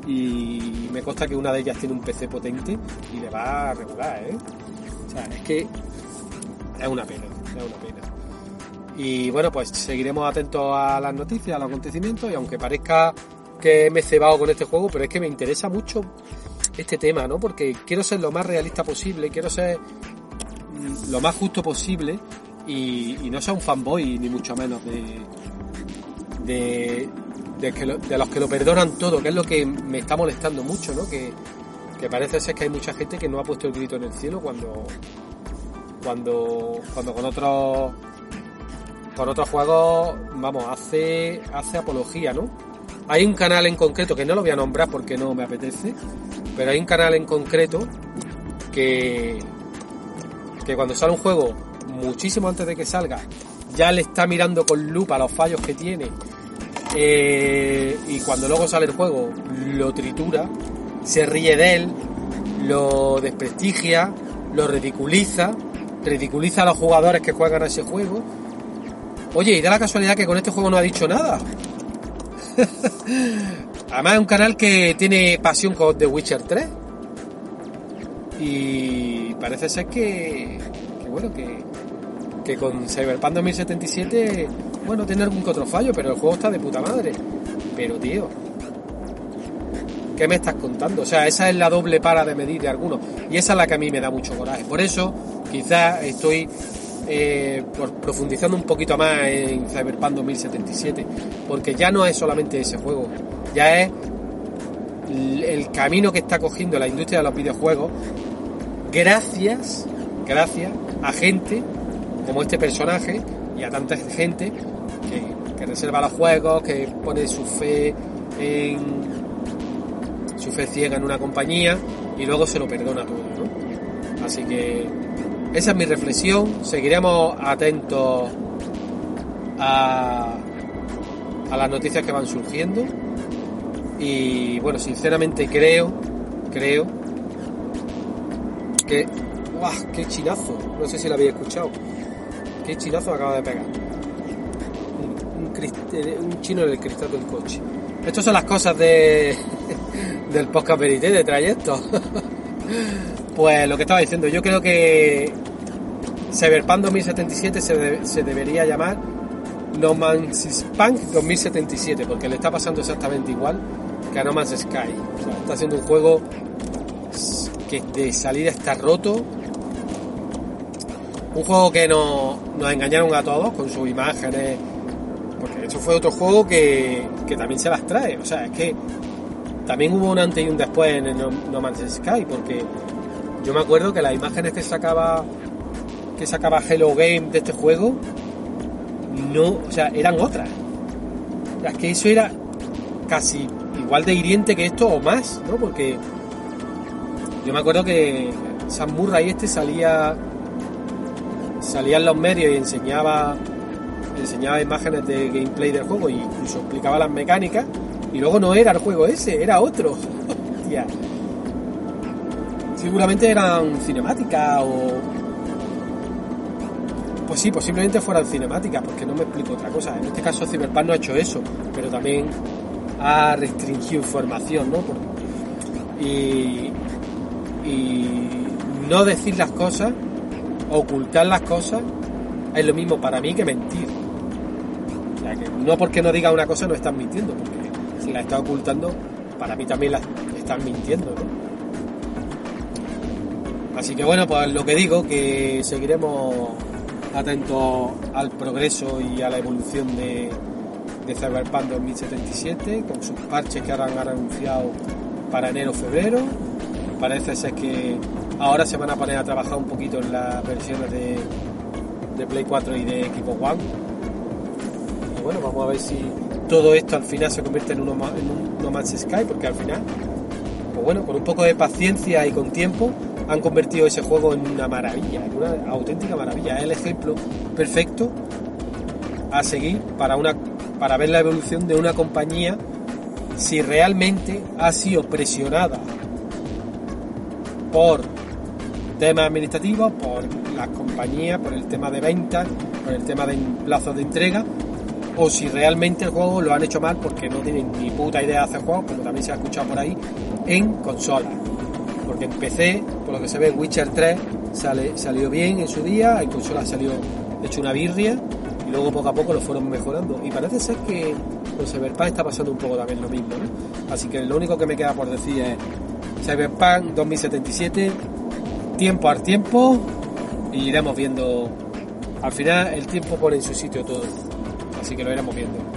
y me consta que una de ellas tiene un PC potente y le va a regular, ¿eh? O sea, es que es una pena, es una pena. Y bueno, pues seguiremos atentos a las noticias, a los acontecimientos y aunque parezca que me he cebado con este juego, pero es que me interesa mucho este tema, ¿no? Porque quiero ser lo más realista posible, quiero ser lo más justo posible y, no ser un fanboy ni mucho menos de, de, de, los que lo perdonan todo, que es lo que me está molestando mucho, ¿no? Que, que parece ser que hay mucha gente que no ha puesto el grito en el cielo cuando cuando cuando con otros con otros juegos vamos hace hace apología no hay un canal en concreto que no lo voy a nombrar porque no me apetece pero hay un canal en concreto que que cuando sale un juego muchísimo antes de que salga ya le está mirando con lupa los fallos que tiene eh, y cuando luego sale el juego lo tritura, se ríe de él, lo desprestigia, lo ridiculiza, ridiculiza a los jugadores que juegan a ese juego. Oye, y da la casualidad que con este juego no ha dicho nada. *laughs* Además es un canal que tiene pasión con The Witcher 3. Y parece ser que, que bueno, que, que con Cyberpunk 2077 bueno, tiene algún que otro fallo, pero el juego está de puta madre. Pero, tío, ¿qué me estás contando? O sea, esa es la doble para de medir de algunos. Y esa es la que a mí me da mucho coraje. Por eso, quizás estoy eh, profundizando un poquito más en Cyberpunk 2077. Porque ya no es solamente ese juego. Ya es el camino que está cogiendo la industria de los videojuegos. Gracias, gracias a gente como este personaje y a tanta gente que, reserva los juegos, que pone su fe en su fe ciega en una compañía y luego se lo perdona todo, ¿no? Así que esa es mi reflexión. Seguiremos atentos a, las noticias que van surgiendo. Y bueno, sinceramente creo, creo que. ¡Guau! ¡Qué chinazo! No sé si lo había escuchado. ¡Qué chinazo acaba de pegar! un, chino en el cristal del coche. Estas son las cosas de, *laughs* del podcast Verité, de trayecto. *laughs* pues lo que estaba diciendo, yo creo que Cyberpunk 2077 se, debería llamar No Man's Punk 2077, porque le está pasando exactamente igual que a No Man's Sky. está haciendo un juego que de salida está roto. Un juego que nos, nos engañaron a todos con sus imágenes porque eso fue otro juego que, también se las trae. O sea, es que también hubo un antes y un después en no, Man's Sky, porque yo me acuerdo que las imágenes que sacaba que sacaba Hello Game de este juego no, o sea, eran otras. Es que eso era casi igual de hiriente que esto o más, ¿no? Porque yo me acuerdo que Sam Murray este salía salía en los medios y enseñaba enseñaba imágenes de gameplay del juego e incluso explicaba las mecánicas y luego no era el juego ese, era otro. *laughs* Seguramente eran cinemáticas o... Pues sí, posiblemente fueran cinemáticas, porque no me explico otra cosa. En este caso Cyberpunk no ha hecho eso, pero también ha restringido información, ¿no? Y, y no decir las cosas, ocultar las cosas, es lo mismo para mí que mentir no porque no diga una cosa no están mintiendo, porque si la está ocultando, para mí también la están mintiendo, Así que bueno, pues lo que digo, que seguiremos atentos al progreso y a la evolución de, de Cyberpunk 2077, con sus parches que ahora han anunciado para enero febrero. Parece ser que ahora se van a poner a trabajar un poquito en las versiones de, de Play 4 y de Equipo One bueno, vamos a ver si todo esto al final se convierte en, uno, en un No Man's Sky, porque al final, pues bueno, con un poco de paciencia y con tiempo, han convertido ese juego en una maravilla, en una auténtica maravilla. Es el ejemplo perfecto a seguir para, una, para ver la evolución de una compañía si realmente ha sido presionada por temas administrativos, por las compañías, por el tema de ventas, por el tema de plazos de entrega, o si realmente el juego lo han hecho mal porque no tienen ni puta idea de hacer juegos, como también se ha escuchado por ahí, en consolas. Porque en PC, lo que se ve, Witcher 3 sale, salió bien en su día, en consola salió hecho una birria y luego poco a poco lo fueron mejorando. Y parece ser que con Cyberpunk está pasando un poco también lo mismo, ¿no? Así que lo único que me queda por decir es Cyberpunk 2077, tiempo al tiempo, y iremos viendo. Al final el tiempo pone en su sitio todo. Así que lo iremos viendo.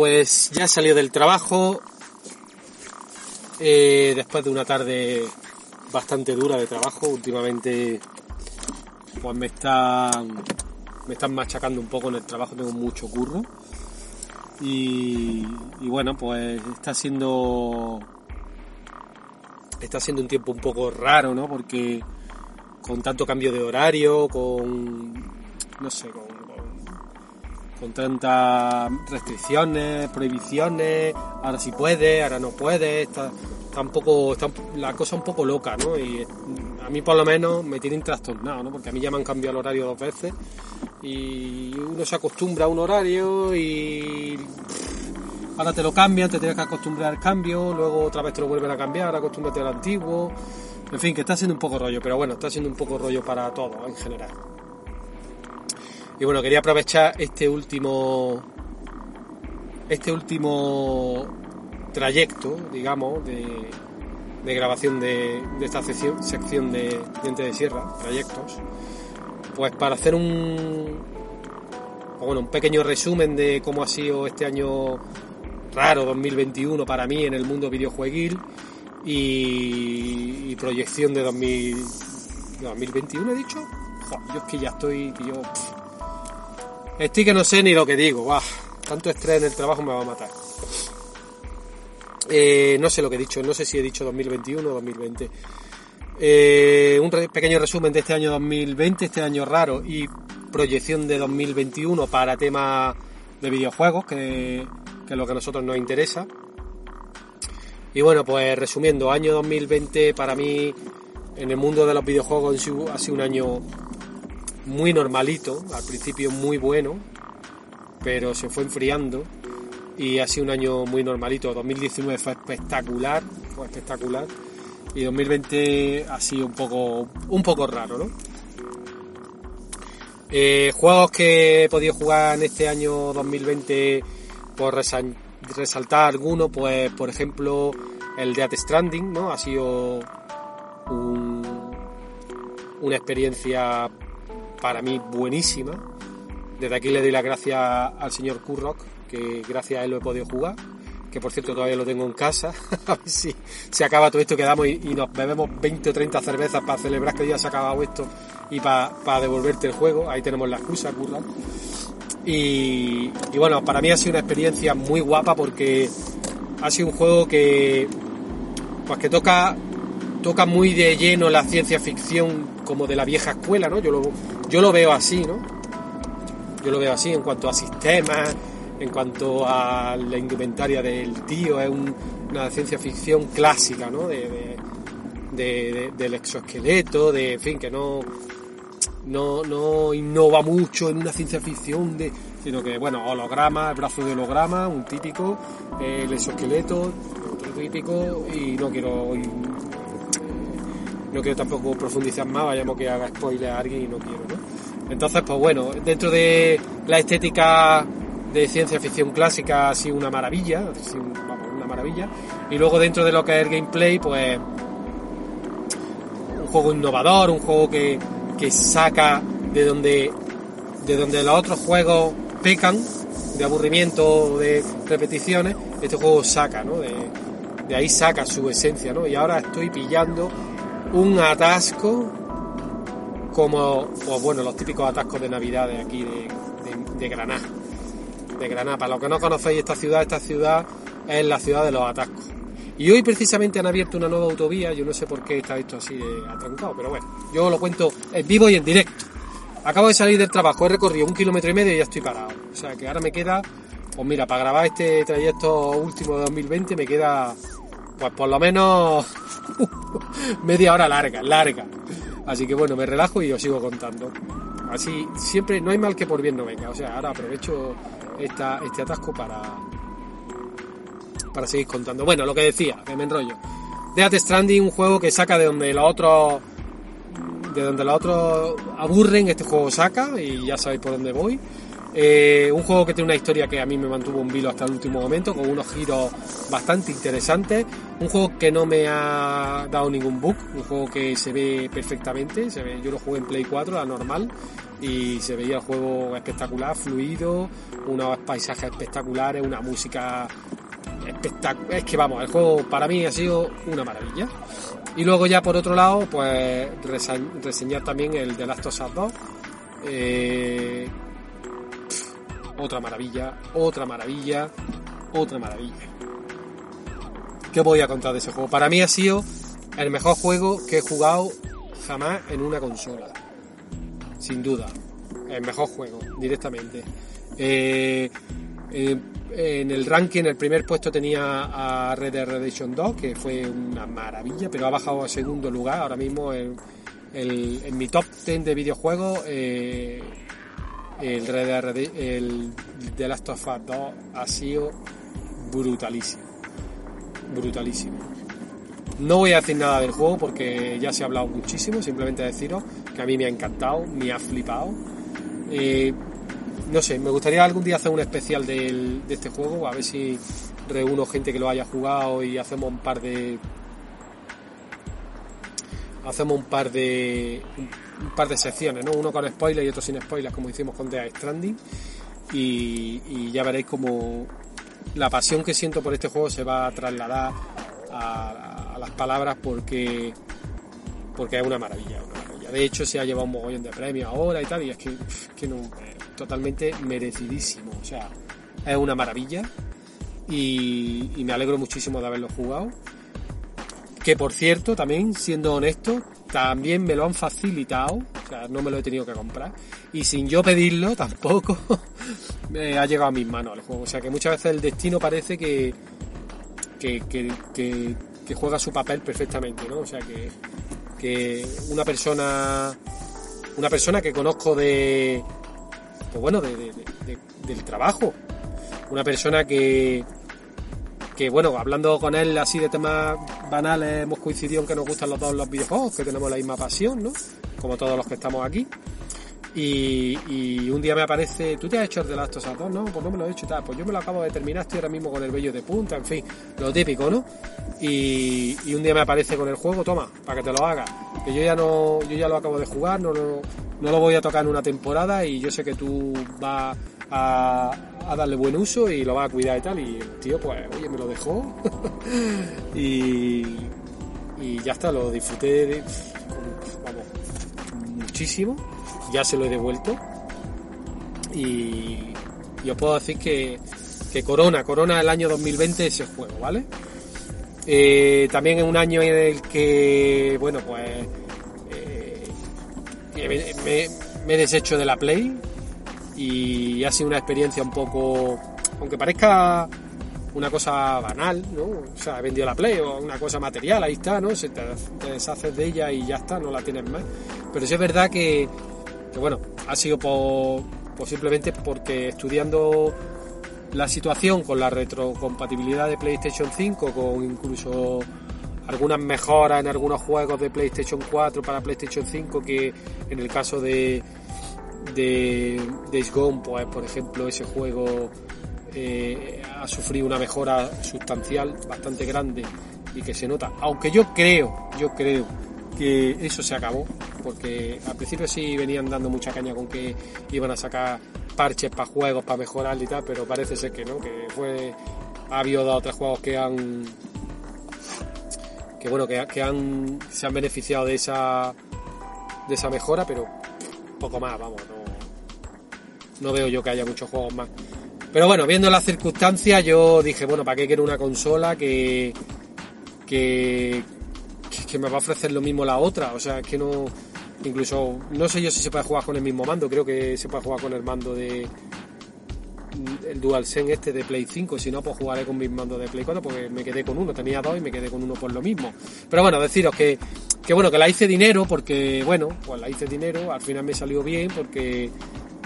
Pues ya salió del trabajo eh, después de una tarde bastante dura de trabajo. Últimamente, pues me están me están machacando un poco en el trabajo. Tengo mucho curro y, y bueno, pues está siendo está siendo un tiempo un poco raro, ¿no? Porque con tanto cambio de horario, con no sé, con tantas restricciones, prohibiciones, ahora sí puede, ahora no puede, está, está un poco, la cosa un poco loca, ¿no? Y a mí por lo menos me tienen trastornado, ¿no? Porque a mí ya me han cambiado el horario dos veces y uno se acostumbra a un horario y ahora te lo cambian, te tienes que acostumbrar al cambio, luego otra vez te lo vuelven a cambiar, acostúmbrate al antiguo, en fin, que está siendo un poco rollo, pero bueno, está siendo un poco rollo para todos en general. Y bueno, quería aprovechar este último. Este último trayecto, digamos, de, grabación de, esta sección, sección de Diente de Sierra, trayectos, pues para hacer un. Bueno, un pequeño resumen de cómo ha sido este año raro 2021 para mí en el mundo videojueguil y, proyección de 2000, 2021 he dicho. Joder, yo es que ya estoy, tío, Estoy que no sé ni lo que digo, Buah, tanto estrés en el trabajo me va a matar. Eh, no sé lo que he dicho, no sé si he dicho 2021 o 2020. Eh, un pequeño resumen de este año 2020, este año raro y proyección de 2021 para temas de videojuegos, que, que es lo que a nosotros nos interesa. Y bueno, pues resumiendo, año 2020 para mí en el mundo de los videojuegos ha sido un año muy normalito, al principio muy bueno, pero se fue enfriando y ha sido un año muy normalito. 2019 fue espectacular, fue espectacular y 2020 ha sido un poco, un poco raro, ¿no? Eh, juegos que he podido jugar en este año 2020 por resaltar alguno, pues por ejemplo el Death Stranding, ¿no? Ha sido un, una experiencia para mí buenísima. Desde aquí le doy las gracias al señor Kurrock, que gracias a él lo he podido jugar. que por cierto todavía lo tengo en casa, *laughs* a ver si se acaba todo esto, quedamos y, y nos bebemos 20 o 30 cervezas para celebrar que ya se ha acabado esto y para devolverte el juego, ahí tenemos la excusa, curra. Y, y bueno, para mí ha sido una experiencia muy guapa porque ha sido un juego que pues que toca toca muy de lleno la ciencia ficción como de la vieja escuela, ¿no? Yo lo, yo lo veo así, ¿no? Yo lo veo así en cuanto a sistemas, en cuanto a la indumentaria del tío, es un- una ciencia ficción clásica, ¿no? De, de- de- de- del exoesqueleto, de, en fin, que no, no, no innova mucho en una ciencia ficción, de, sino que, bueno, holograma, el brazo de holograma, un típico, el exoesqueleto, otro típico, y no quiero no quiero tampoco profundizar más, vayamos que haga spoiler a alguien y no quiero, ¿no? Entonces, pues bueno, dentro de la estética de ciencia ficción clásica ha sido una maravilla, sido, una maravilla. Y luego dentro de lo que es el gameplay, pues un juego innovador, un juego que, que saca de donde, de donde los otros juegos pecan, de aburrimiento, de repeticiones, este juego saca, ¿no? De, de ahí saca su esencia, ¿no? Y ahora estoy pillando un atasco como, pues bueno, los típicos atascos de Navidad de aquí de, de- de Granada. De Granada. Para los que no conocéis esta ciudad, esta ciudad es la ciudad de los atascos. Y hoy precisamente han abierto una nueva autovía, yo no sé por qué está esto así de atrancado, pero bueno, yo lo cuento en vivo y en directo. Acabo de salir del trabajo, he recorrido un kilómetro y medio y ya estoy parado. O sea que ahora me queda, pues mira, para grabar este trayecto último de 2020 me queda, pues por lo menos *laughs* *laughs* media hora larga, larga. Así que bueno, me relajo y os sigo contando. Así, siempre, no hay mal que por bien no venga. O sea, ahora aprovecho esta, este atasco para, para seguir contando. Bueno, lo que decía, que me enrollo. Death Stranding, un juego que saca de donde los otros de donde los otros aburren, este juego saca y ya sabéis por dónde voy. Eh, un juego que tiene una historia que a mí me mantuvo en vilo hasta el último momento, con unos giros bastante interesantes. Un juego que no me ha dado ningún bug, un juego que se ve perfectamente. Se ve, yo lo jugué en Play 4, la normal, y se veía el juego espectacular, fluido, unos paisajes espectaculares, una música espectacular. Es que vamos, el juego para mí ha sido una maravilla. Y luego ya por otro lado, pues reseñar también el de Last of Us 2. Eh, pf, otra maravilla, otra maravilla, otra maravilla. ¿Qué voy a contar de ese juego? Para mí ha sido el mejor juego que he jugado jamás en una consola. Sin duda. El mejor juego, directamente. Eh, eh, en el ranking, en el primer puesto tenía a Red Dead Redemption 2, que fue una maravilla, pero ha bajado a segundo lugar. Ahora mismo en, mi top 10 de videojuegos, eh, el Red Dead el The Last of Us 2 ha sido brutalísimo. Brutalísimo. No voy a decir nada del juego porque ya se ha hablado muchísimo, simplemente deciros que a mí me ha encantado, me ha flipado. Eh, no sé, me gustaría algún día hacer un especial de este juego, a ver si reúno gente que lo haya jugado y hacemos un par de. Hacemos un par de. un par de secciones, ¿no? Uno con spoilers y otro sin spoilers, como hicimos con Death Stranding. Y, y ya veréis como la pasión que siento por este juego se va a trasladar a, las palabras porque porque es una maravilla, una maravilla. De hecho, se ha llevado un mogollón de premios ahora y tal, y es que, que no, eh, totalmente merecidísimo. O sea, es una maravilla y, y me alegro muchísimo de haberlo jugado. Que por cierto, también siendo honesto, también me lo han facilitado, o sea, no me lo he tenido que comprar. Y sin yo pedirlo *laughs* tampoco me ha llegado a mis manos el juego. O sea que muchas veces el destino parece que, que, que, que- que juega su papel perfectamente, ¿no? O sea que, que una persona una persona que conozco de pues bueno de, de- de- del trabajo una persona que que bueno hablando con él así de temas banales hemos coincidido en que nos gustan los dos los videojuegos que tenemos la misma pasión no como todos los que estamos aquí y, y un día me aparece, ¿tú te has hecho el de Us 2? No, pues no me lo he hecho tal. Pues yo me lo acabo de terminar, estoy ahora mismo con el vello de punta, en fin, lo típico, ¿no? Y, y un día me aparece con el juego, toma, para que te lo hagas. Que yo ya no, yo ya lo acabo de jugar, no, no, no lo voy a tocar en una temporada y yo sé que tú vas a, darle buen uso y lo va a cuidar y tal. Y el tío, pues, oye, me lo dejó. *laughs* y, y ya está, lo disfruté de, vamos, muchísimo. Ya se lo he devuelto. Y, y os puedo decir que, Corona, Corona el año 2020 ese juego, ¿vale? Eh, también es un año en el que, bueno, pues eh, me he deshecho de la Play y ha sido una experiencia un poco, aunque parezca una cosa banal, ¿no? O sea, he vendido la Play o una cosa material, ahí está, ¿no? Se te, te deshaces de ella y ya está, no la tienes más. Pero sí es verdad que, que bueno, ha sido por, por simplemente porque estudiando la situación con la retrocompatibilidad de PlayStation 5, con incluso algunas mejoras en algunos juegos de PlayStation 4 para PlayStation 5, que en el caso de, de Days Gone, pues por ejemplo, ese juego eh, ha sufrido una mejora sustancial bastante grande y que se nota. Aunque yo creo, yo creo que eso se acabó, porque al principio sí venían dando mucha caña con que iban a sacar parches para juegos, para mejorar y tal, pero parece ser que no, que fue ha habido dos o tres juegos que han que bueno que, que han se han beneficiado de esa de esa mejora, pero poco más, vamos, no, no veo yo que haya muchos juegos más. Pero bueno, viendo las circunstancias, yo dije, bueno, ¿para qué quiero una consola que, que, que me va a ofrecer lo mismo la otra? O sea, que no, incluso, no sé yo si se puede jugar con el mismo mando, creo que se puede jugar con el mando de el DualSense este de Play 5, si no, pues jugaré con mis mandos de Play 4 porque me quedé con uno, tenía dos y me quedé con uno por lo mismo. Pero bueno, deciros que, que bueno, que la hice dinero porque, bueno, pues la hice dinero, al final me salió bien porque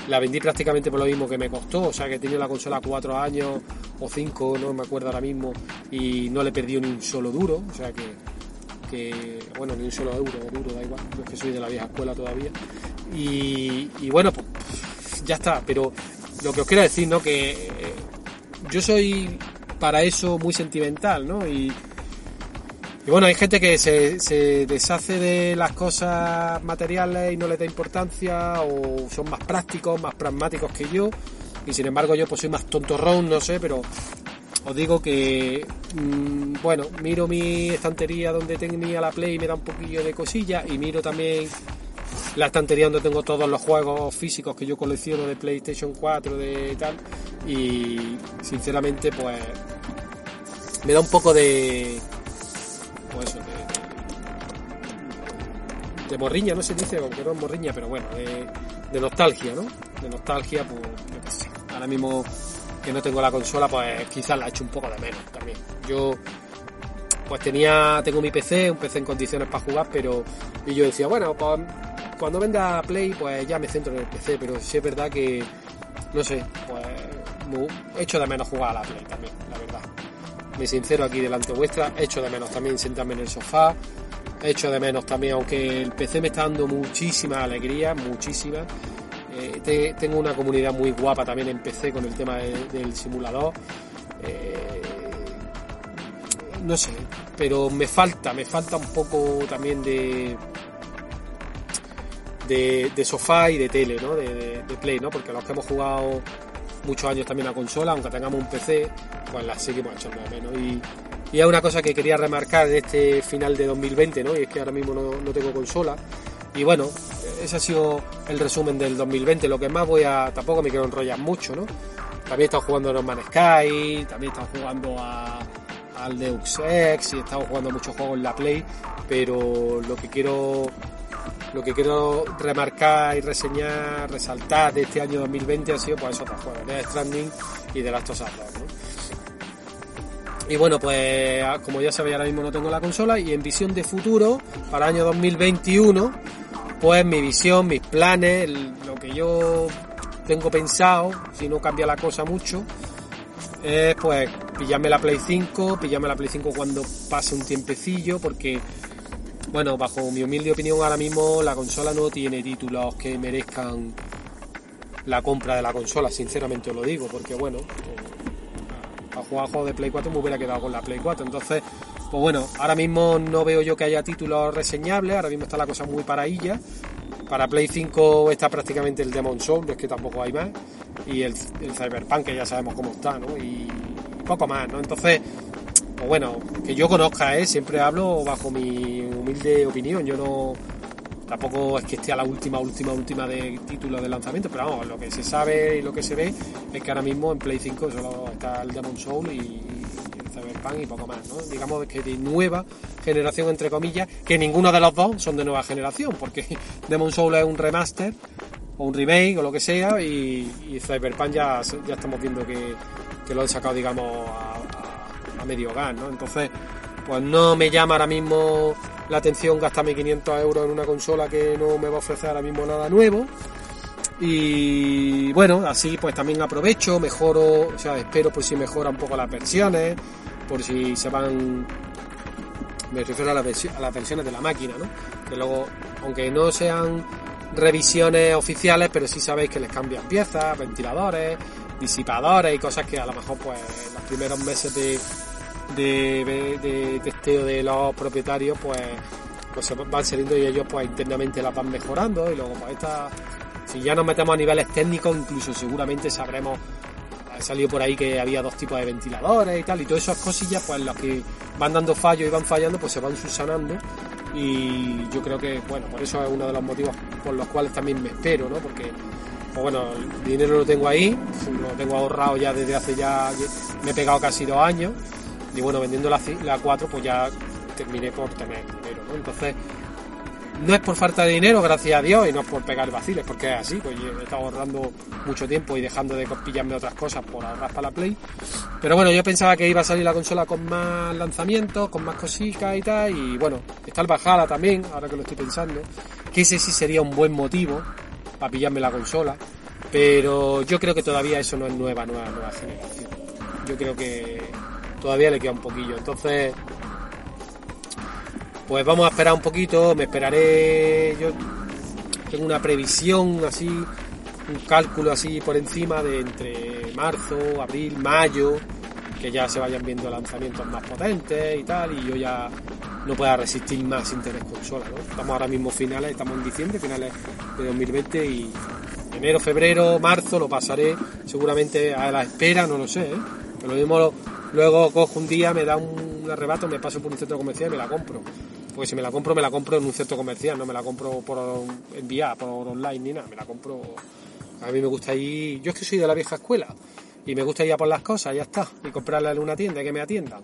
la vendí prácticamente por lo mismo que me costó, o sea que he tenido la consola cuatro años o cinco, no me acuerdo ahora mismo, y no le he ni un solo duro, o sea que, bueno, ni un solo euro, duro, da igual, yo es que soy de la vieja escuela todavía. Y, bueno, pues ya está, pero lo que os quiero decir, ¿no? Que eh, yo soy para eso muy sentimental, ¿no? Y, bueno, hay gente que se, se deshace de las cosas materiales y no les da importancia, o son más prácticos, más pragmáticos que yo, y sin embargo yo pues soy más tontorrón, no sé, pero os digo que, mm, bueno, miro mi estantería donde tenía la Play y me da un poquillo de cosilla, y miro también la estantería donde tengo todos los juegos físicos que yo colecciono de PlayStation 4, de tal, y sinceramente pues me da un poco de pues eso, de, de morriña, no se dice, aunque no es morriña, pero bueno, de, nostalgia, ¿no? De nostalgia, pues yo qué. Ahora mismo que no tengo la consola, pues quizás la he hecho un poco de menos también. Yo pues tenía, tengo mi PC, un PC en condiciones para jugar, pero y yo decía, bueno, pues cuando venda Play, pues ya me centro en el PC, pero sí es verdad que, no sé, pues mu- echo de menos jugar a la Play también, la verdad. Me sincero aquí delante vuestra, echo de menos también sentarme en el sofá, echo de menos también, aunque el PC me está dando muchísima alegría, muchísima. Eh, te- tengo una comunidad muy guapa también en PC con el tema de- del simulador. Eh, no sé, pero me falta, me falta un poco también de de, de sofá y de tele, ¿no? De, Play, ¿no? Porque los que hemos jugado muchos años también a consola, aunque tengamos un PC, pues las seguimos echando de menos. Y, y es una cosa que quería remarcar de este final de 2020, ¿no? Y es que ahora mismo no, no tengo consola. Y bueno, ese ha sido el resumen del 2020. Lo que más voy a. Tampoco me quiero enrollar mucho, ¿no? También he estado jugando a No Man's Sky, también he estado jugando a, al Deus Ex y he estado jugando muchos juegos en la Play, pero lo que quiero lo que quiero remarcar y reseñar, resaltar de este año 2020 ha sido pues esos dos juegos, Death Stranding y The Last of Us 2, ¿no? Y bueno, pues como ya sabéis, ahora mismo no tengo la consola y en visión de futuro, para el año 2021, pues mi visión, mis planes, lo que yo tengo pensado, si no cambia la cosa mucho, es pues pillarme la Play 5, pillarme la Play 5 cuando pase un tiempecillo, porque bueno, bajo mi humilde opinión ahora mismo la consola no tiene títulos que merezcan la compra de la consola, sinceramente os lo digo, porque bueno, para jugar juegos de Play 4 me hubiera quedado con la Play 4, entonces, pues bueno, ahora mismo no veo yo que haya títulos reseñables, ahora mismo está la cosa muy paradilla, para Play 5 está prácticamente el Demon Souls, es que tampoco hay más, y el, Cyberpunk que ya sabemos cómo está, ¿no? Y poco más, ¿no? Entonces, pues bueno, que yo conozca, ¿eh? Siempre hablo bajo mi humilde opinión, yo no tampoco es que esté a la última, última, última de título de lanzamiento, pero vamos, lo que se sabe y lo que se ve es que ahora mismo en Play 5 solo está el Demon Soul y Cyberpunk y poco más, ¿no? Digamos que de nueva generación, entre comillas, que ninguno de los dos son de nueva generación, porque *laughs* Demon Soul es un remaster o un remake o lo que sea y, Cyberpunk ya, estamos viendo que, lo han sacado, digamos, a, medio gas, ¿no? Entonces, pues no me llama ahora mismo la atención gastarme 500 euros en una consola que no me va a ofrecer ahora mismo nada nuevo. Y bueno, así pues también aprovecho, mejoro, o sea, espero por si mejora un poco las versiones, por si se van, me refiero a las, versiones de la máquina, ¿no? Que luego, aunque no sean revisiones oficiales, pero sí sabéis que les cambian piezas, ventiladores, disipadores y cosas que a lo mejor pues en los primeros meses de, de, testeo de los propietarios pues pues van saliendo y ellos pues internamente las van mejorando y luego pues esta si ya nos metemos a niveles técnicos incluso seguramente sabremos ha salido por ahí que había dos tipos de ventiladores y tal y todas esas cosillas pues los que van dando fallos y van fallando pues se van subsanando. Y yo creo que bueno por eso es uno de los motivos por los cuales también me espero no porque pues bueno el dinero lo tengo ahí lo tengo ahorrado ya desde hace ya me he pegado casi dos años. Y bueno vendiendo la, la 4 pues ya terminé por tener dinero ¿no? entonces no es por falta de dinero, gracias a Dios, y no es por pegar vaciles, porque es así, pues yo he estado ahorrando mucho tiempo y dejando de pillarme otras cosas por ahorrar para la Play. Pero bueno, yo pensaba que iba a salir la consola con más lanzamientos, con más cositas y tal, y bueno, está el Bajala también, ahora que lo estoy pensando, que ese sí sería un buen motivo para pillarme la consola, pero yo creo que todavía eso no es nueva, nueva, nueva generación. Yo creo que todavía le queda un poquillo, entonces pues vamos a esperar un poquito, me esperaré, yo tengo una previsión así, un cálculo así por encima de entre marzo, abril, mayo, que ya se vayan viendo lanzamientos más potentes y tal, y yo ya no pueda resistir más sin tener consola, ¿no? Estamos ahora mismo finales, estamos en diciembre, finales de 2020 y enero, febrero, marzo lo pasaré seguramente a la espera, no lo sé, ¿eh? Pero lo mismo luego cojo un día, me da un arrebato, me paso por un centro comercial y me la compro. Porque si me la compro, me la compro en un centro comercial, no me la compro por enviar, por online ni nada, me la compro. A mí me gusta ir, yo es que soy de la vieja escuela y me gusta ir a por las cosas, ya está, y comprarla en una tienda que me atiendan.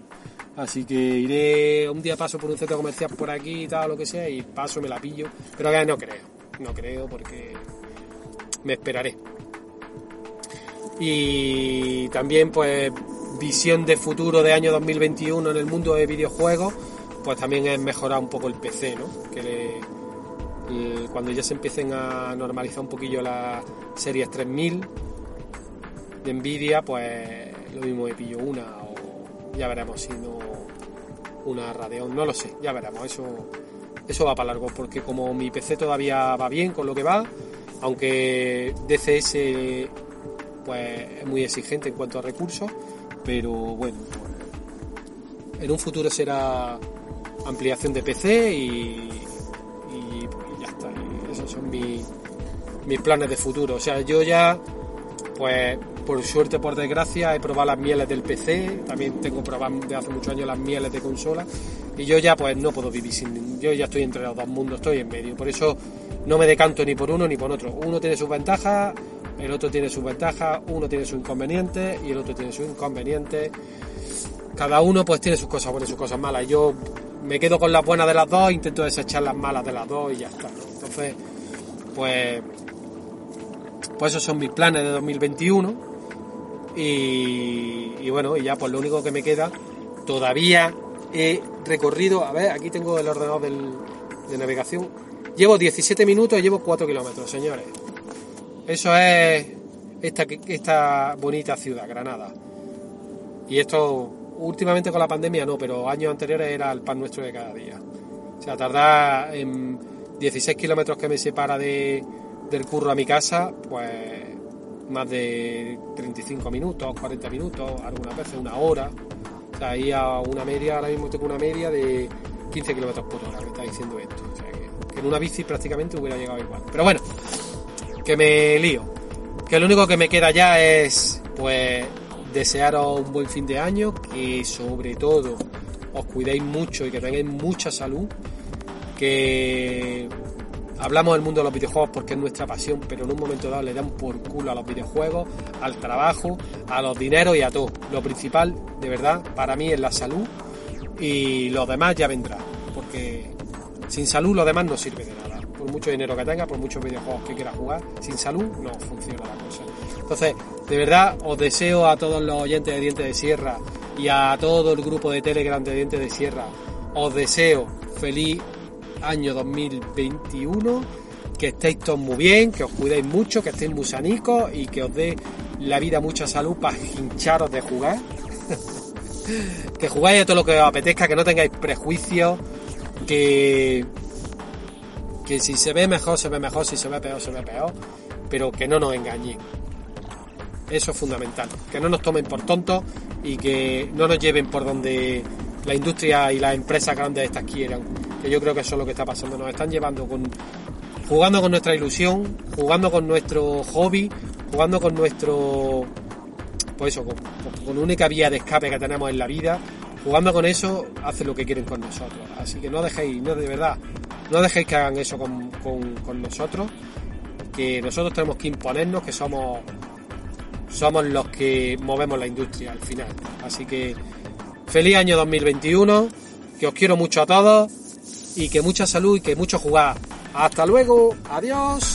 Así que iré un día paso por un centro comercial por aquí y tal, lo que sea, y paso, me la pillo, pero que no creo, no creo porque me esperaré. Y también pues visión de futuro de año 2021 en el mundo de videojuegos, pues también es mejorar un poco el PC, ¿no? Que cuando ya se empiecen a normalizar un poquillo las series 3000 de Nvidia, pues lo mismo me pillo una o ya veremos si no una Radeon, no lo sé, ya veremos, eso eso va para largo porque como mi PC todavía va bien con lo que va, aunque DCS pues es muy exigente en cuanto a recursos, pero bueno, en un futuro será ampliación de PC y, ya está. esos son mis, mis planes de futuro. O sea, yo ya, pues por suerte, por desgracia, he probado las mieles del PC, también tengo probado de hace muchos años las mieles de consola y yo ya pues no puedo vivir sin... Yo ya estoy entre los dos mundos, estoy en medio. Por eso no me decanto ni por uno ni por otro. Uno tiene sus ventajas, el otro tiene sus ventajas, uno tiene sus inconvenientes y el otro tiene sus inconvenientes cada uno pues tiene sus cosas buenas y sus cosas malas. Yo me quedo con las buenas de las dos, intento desechar las malas de las dos y ya está. Entonces, pues, pues esos son mis planes de 2021 y, y bueno, y ya pues lo único que me queda, todavía he recorrido, a ver, aquí tengo el ordenador del- de navegación, llevo 17 minutos y llevo 4 kilómetros, señores. Eso es esta, esta bonita ciudad, Granada. Y esto últimamente con la pandemia no, pero años anteriores era el pan nuestro de cada día. O sea, tardar en 16 kilómetros que me separa de, del curro a mi casa, pues más de 35 minutos, 40 minutos, algunas veces una hora. O sea, ahí a una media, ahora mismo tengo una media de 15 kilómetros por hora, me está diciendo esto. O sea, que, que en una bici prácticamente hubiera llegado igual. Pero bueno, que me lío. que lo único que me queda ya es pues desearos un buen fin de año, que sobre todo os cuidéis mucho y que tengáis mucha salud, que hablamos del mundo de los videojuegos porque es nuestra pasión, pero en un momento dado le dan por culo a los videojuegos, al trabajo, a los dineros y a todo. Lo principal, de verdad, para mí es la salud y lo demás ya vendrá, porque sin salud lo demás no sirve de nada. Por mucho dinero que tenga, por muchos videojuegos que quiera jugar, sin salud no funciona la cosa. Entonces, de verdad, os deseo a todos los oyentes de Dientes de Sierra y a todo el grupo de Telegram de Dientes de Sierra, os deseo feliz año 2021, que estéis todos muy bien, que os cuidéis mucho, que estéis muy sanicos y que os dé la vida mucha salud para hincharos de jugar. *laughs* que jugáis a todo lo que os apetezca, que no tengáis prejuicios, que, que si se ve mejor, se ve mejor, si se ve peor, se ve peor, pero que no nos engañen. Eso es fundamental, que no nos tomen por tontos y que no nos lleven por donde la industria y las empresas grandes estas quieran que yo creo que eso es lo que está pasando. Nos están llevando con jugando con nuestra ilusión, jugando con nuestro hobby, jugando con nuestro pues eso, con, con única vía de escape que tenemos en la vida, jugando con eso, hacen lo que quieren con nosotros. Así que no dejéis, no de verdad, no dejéis que hagan eso con, con, con nosotros, que nosotros tenemos que imponernos, que somos somos los que movemos la industria al final. Así que feliz año 2021, que os quiero mucho a todos y que mucha salud y que mucho jugar. Hasta luego, adiós.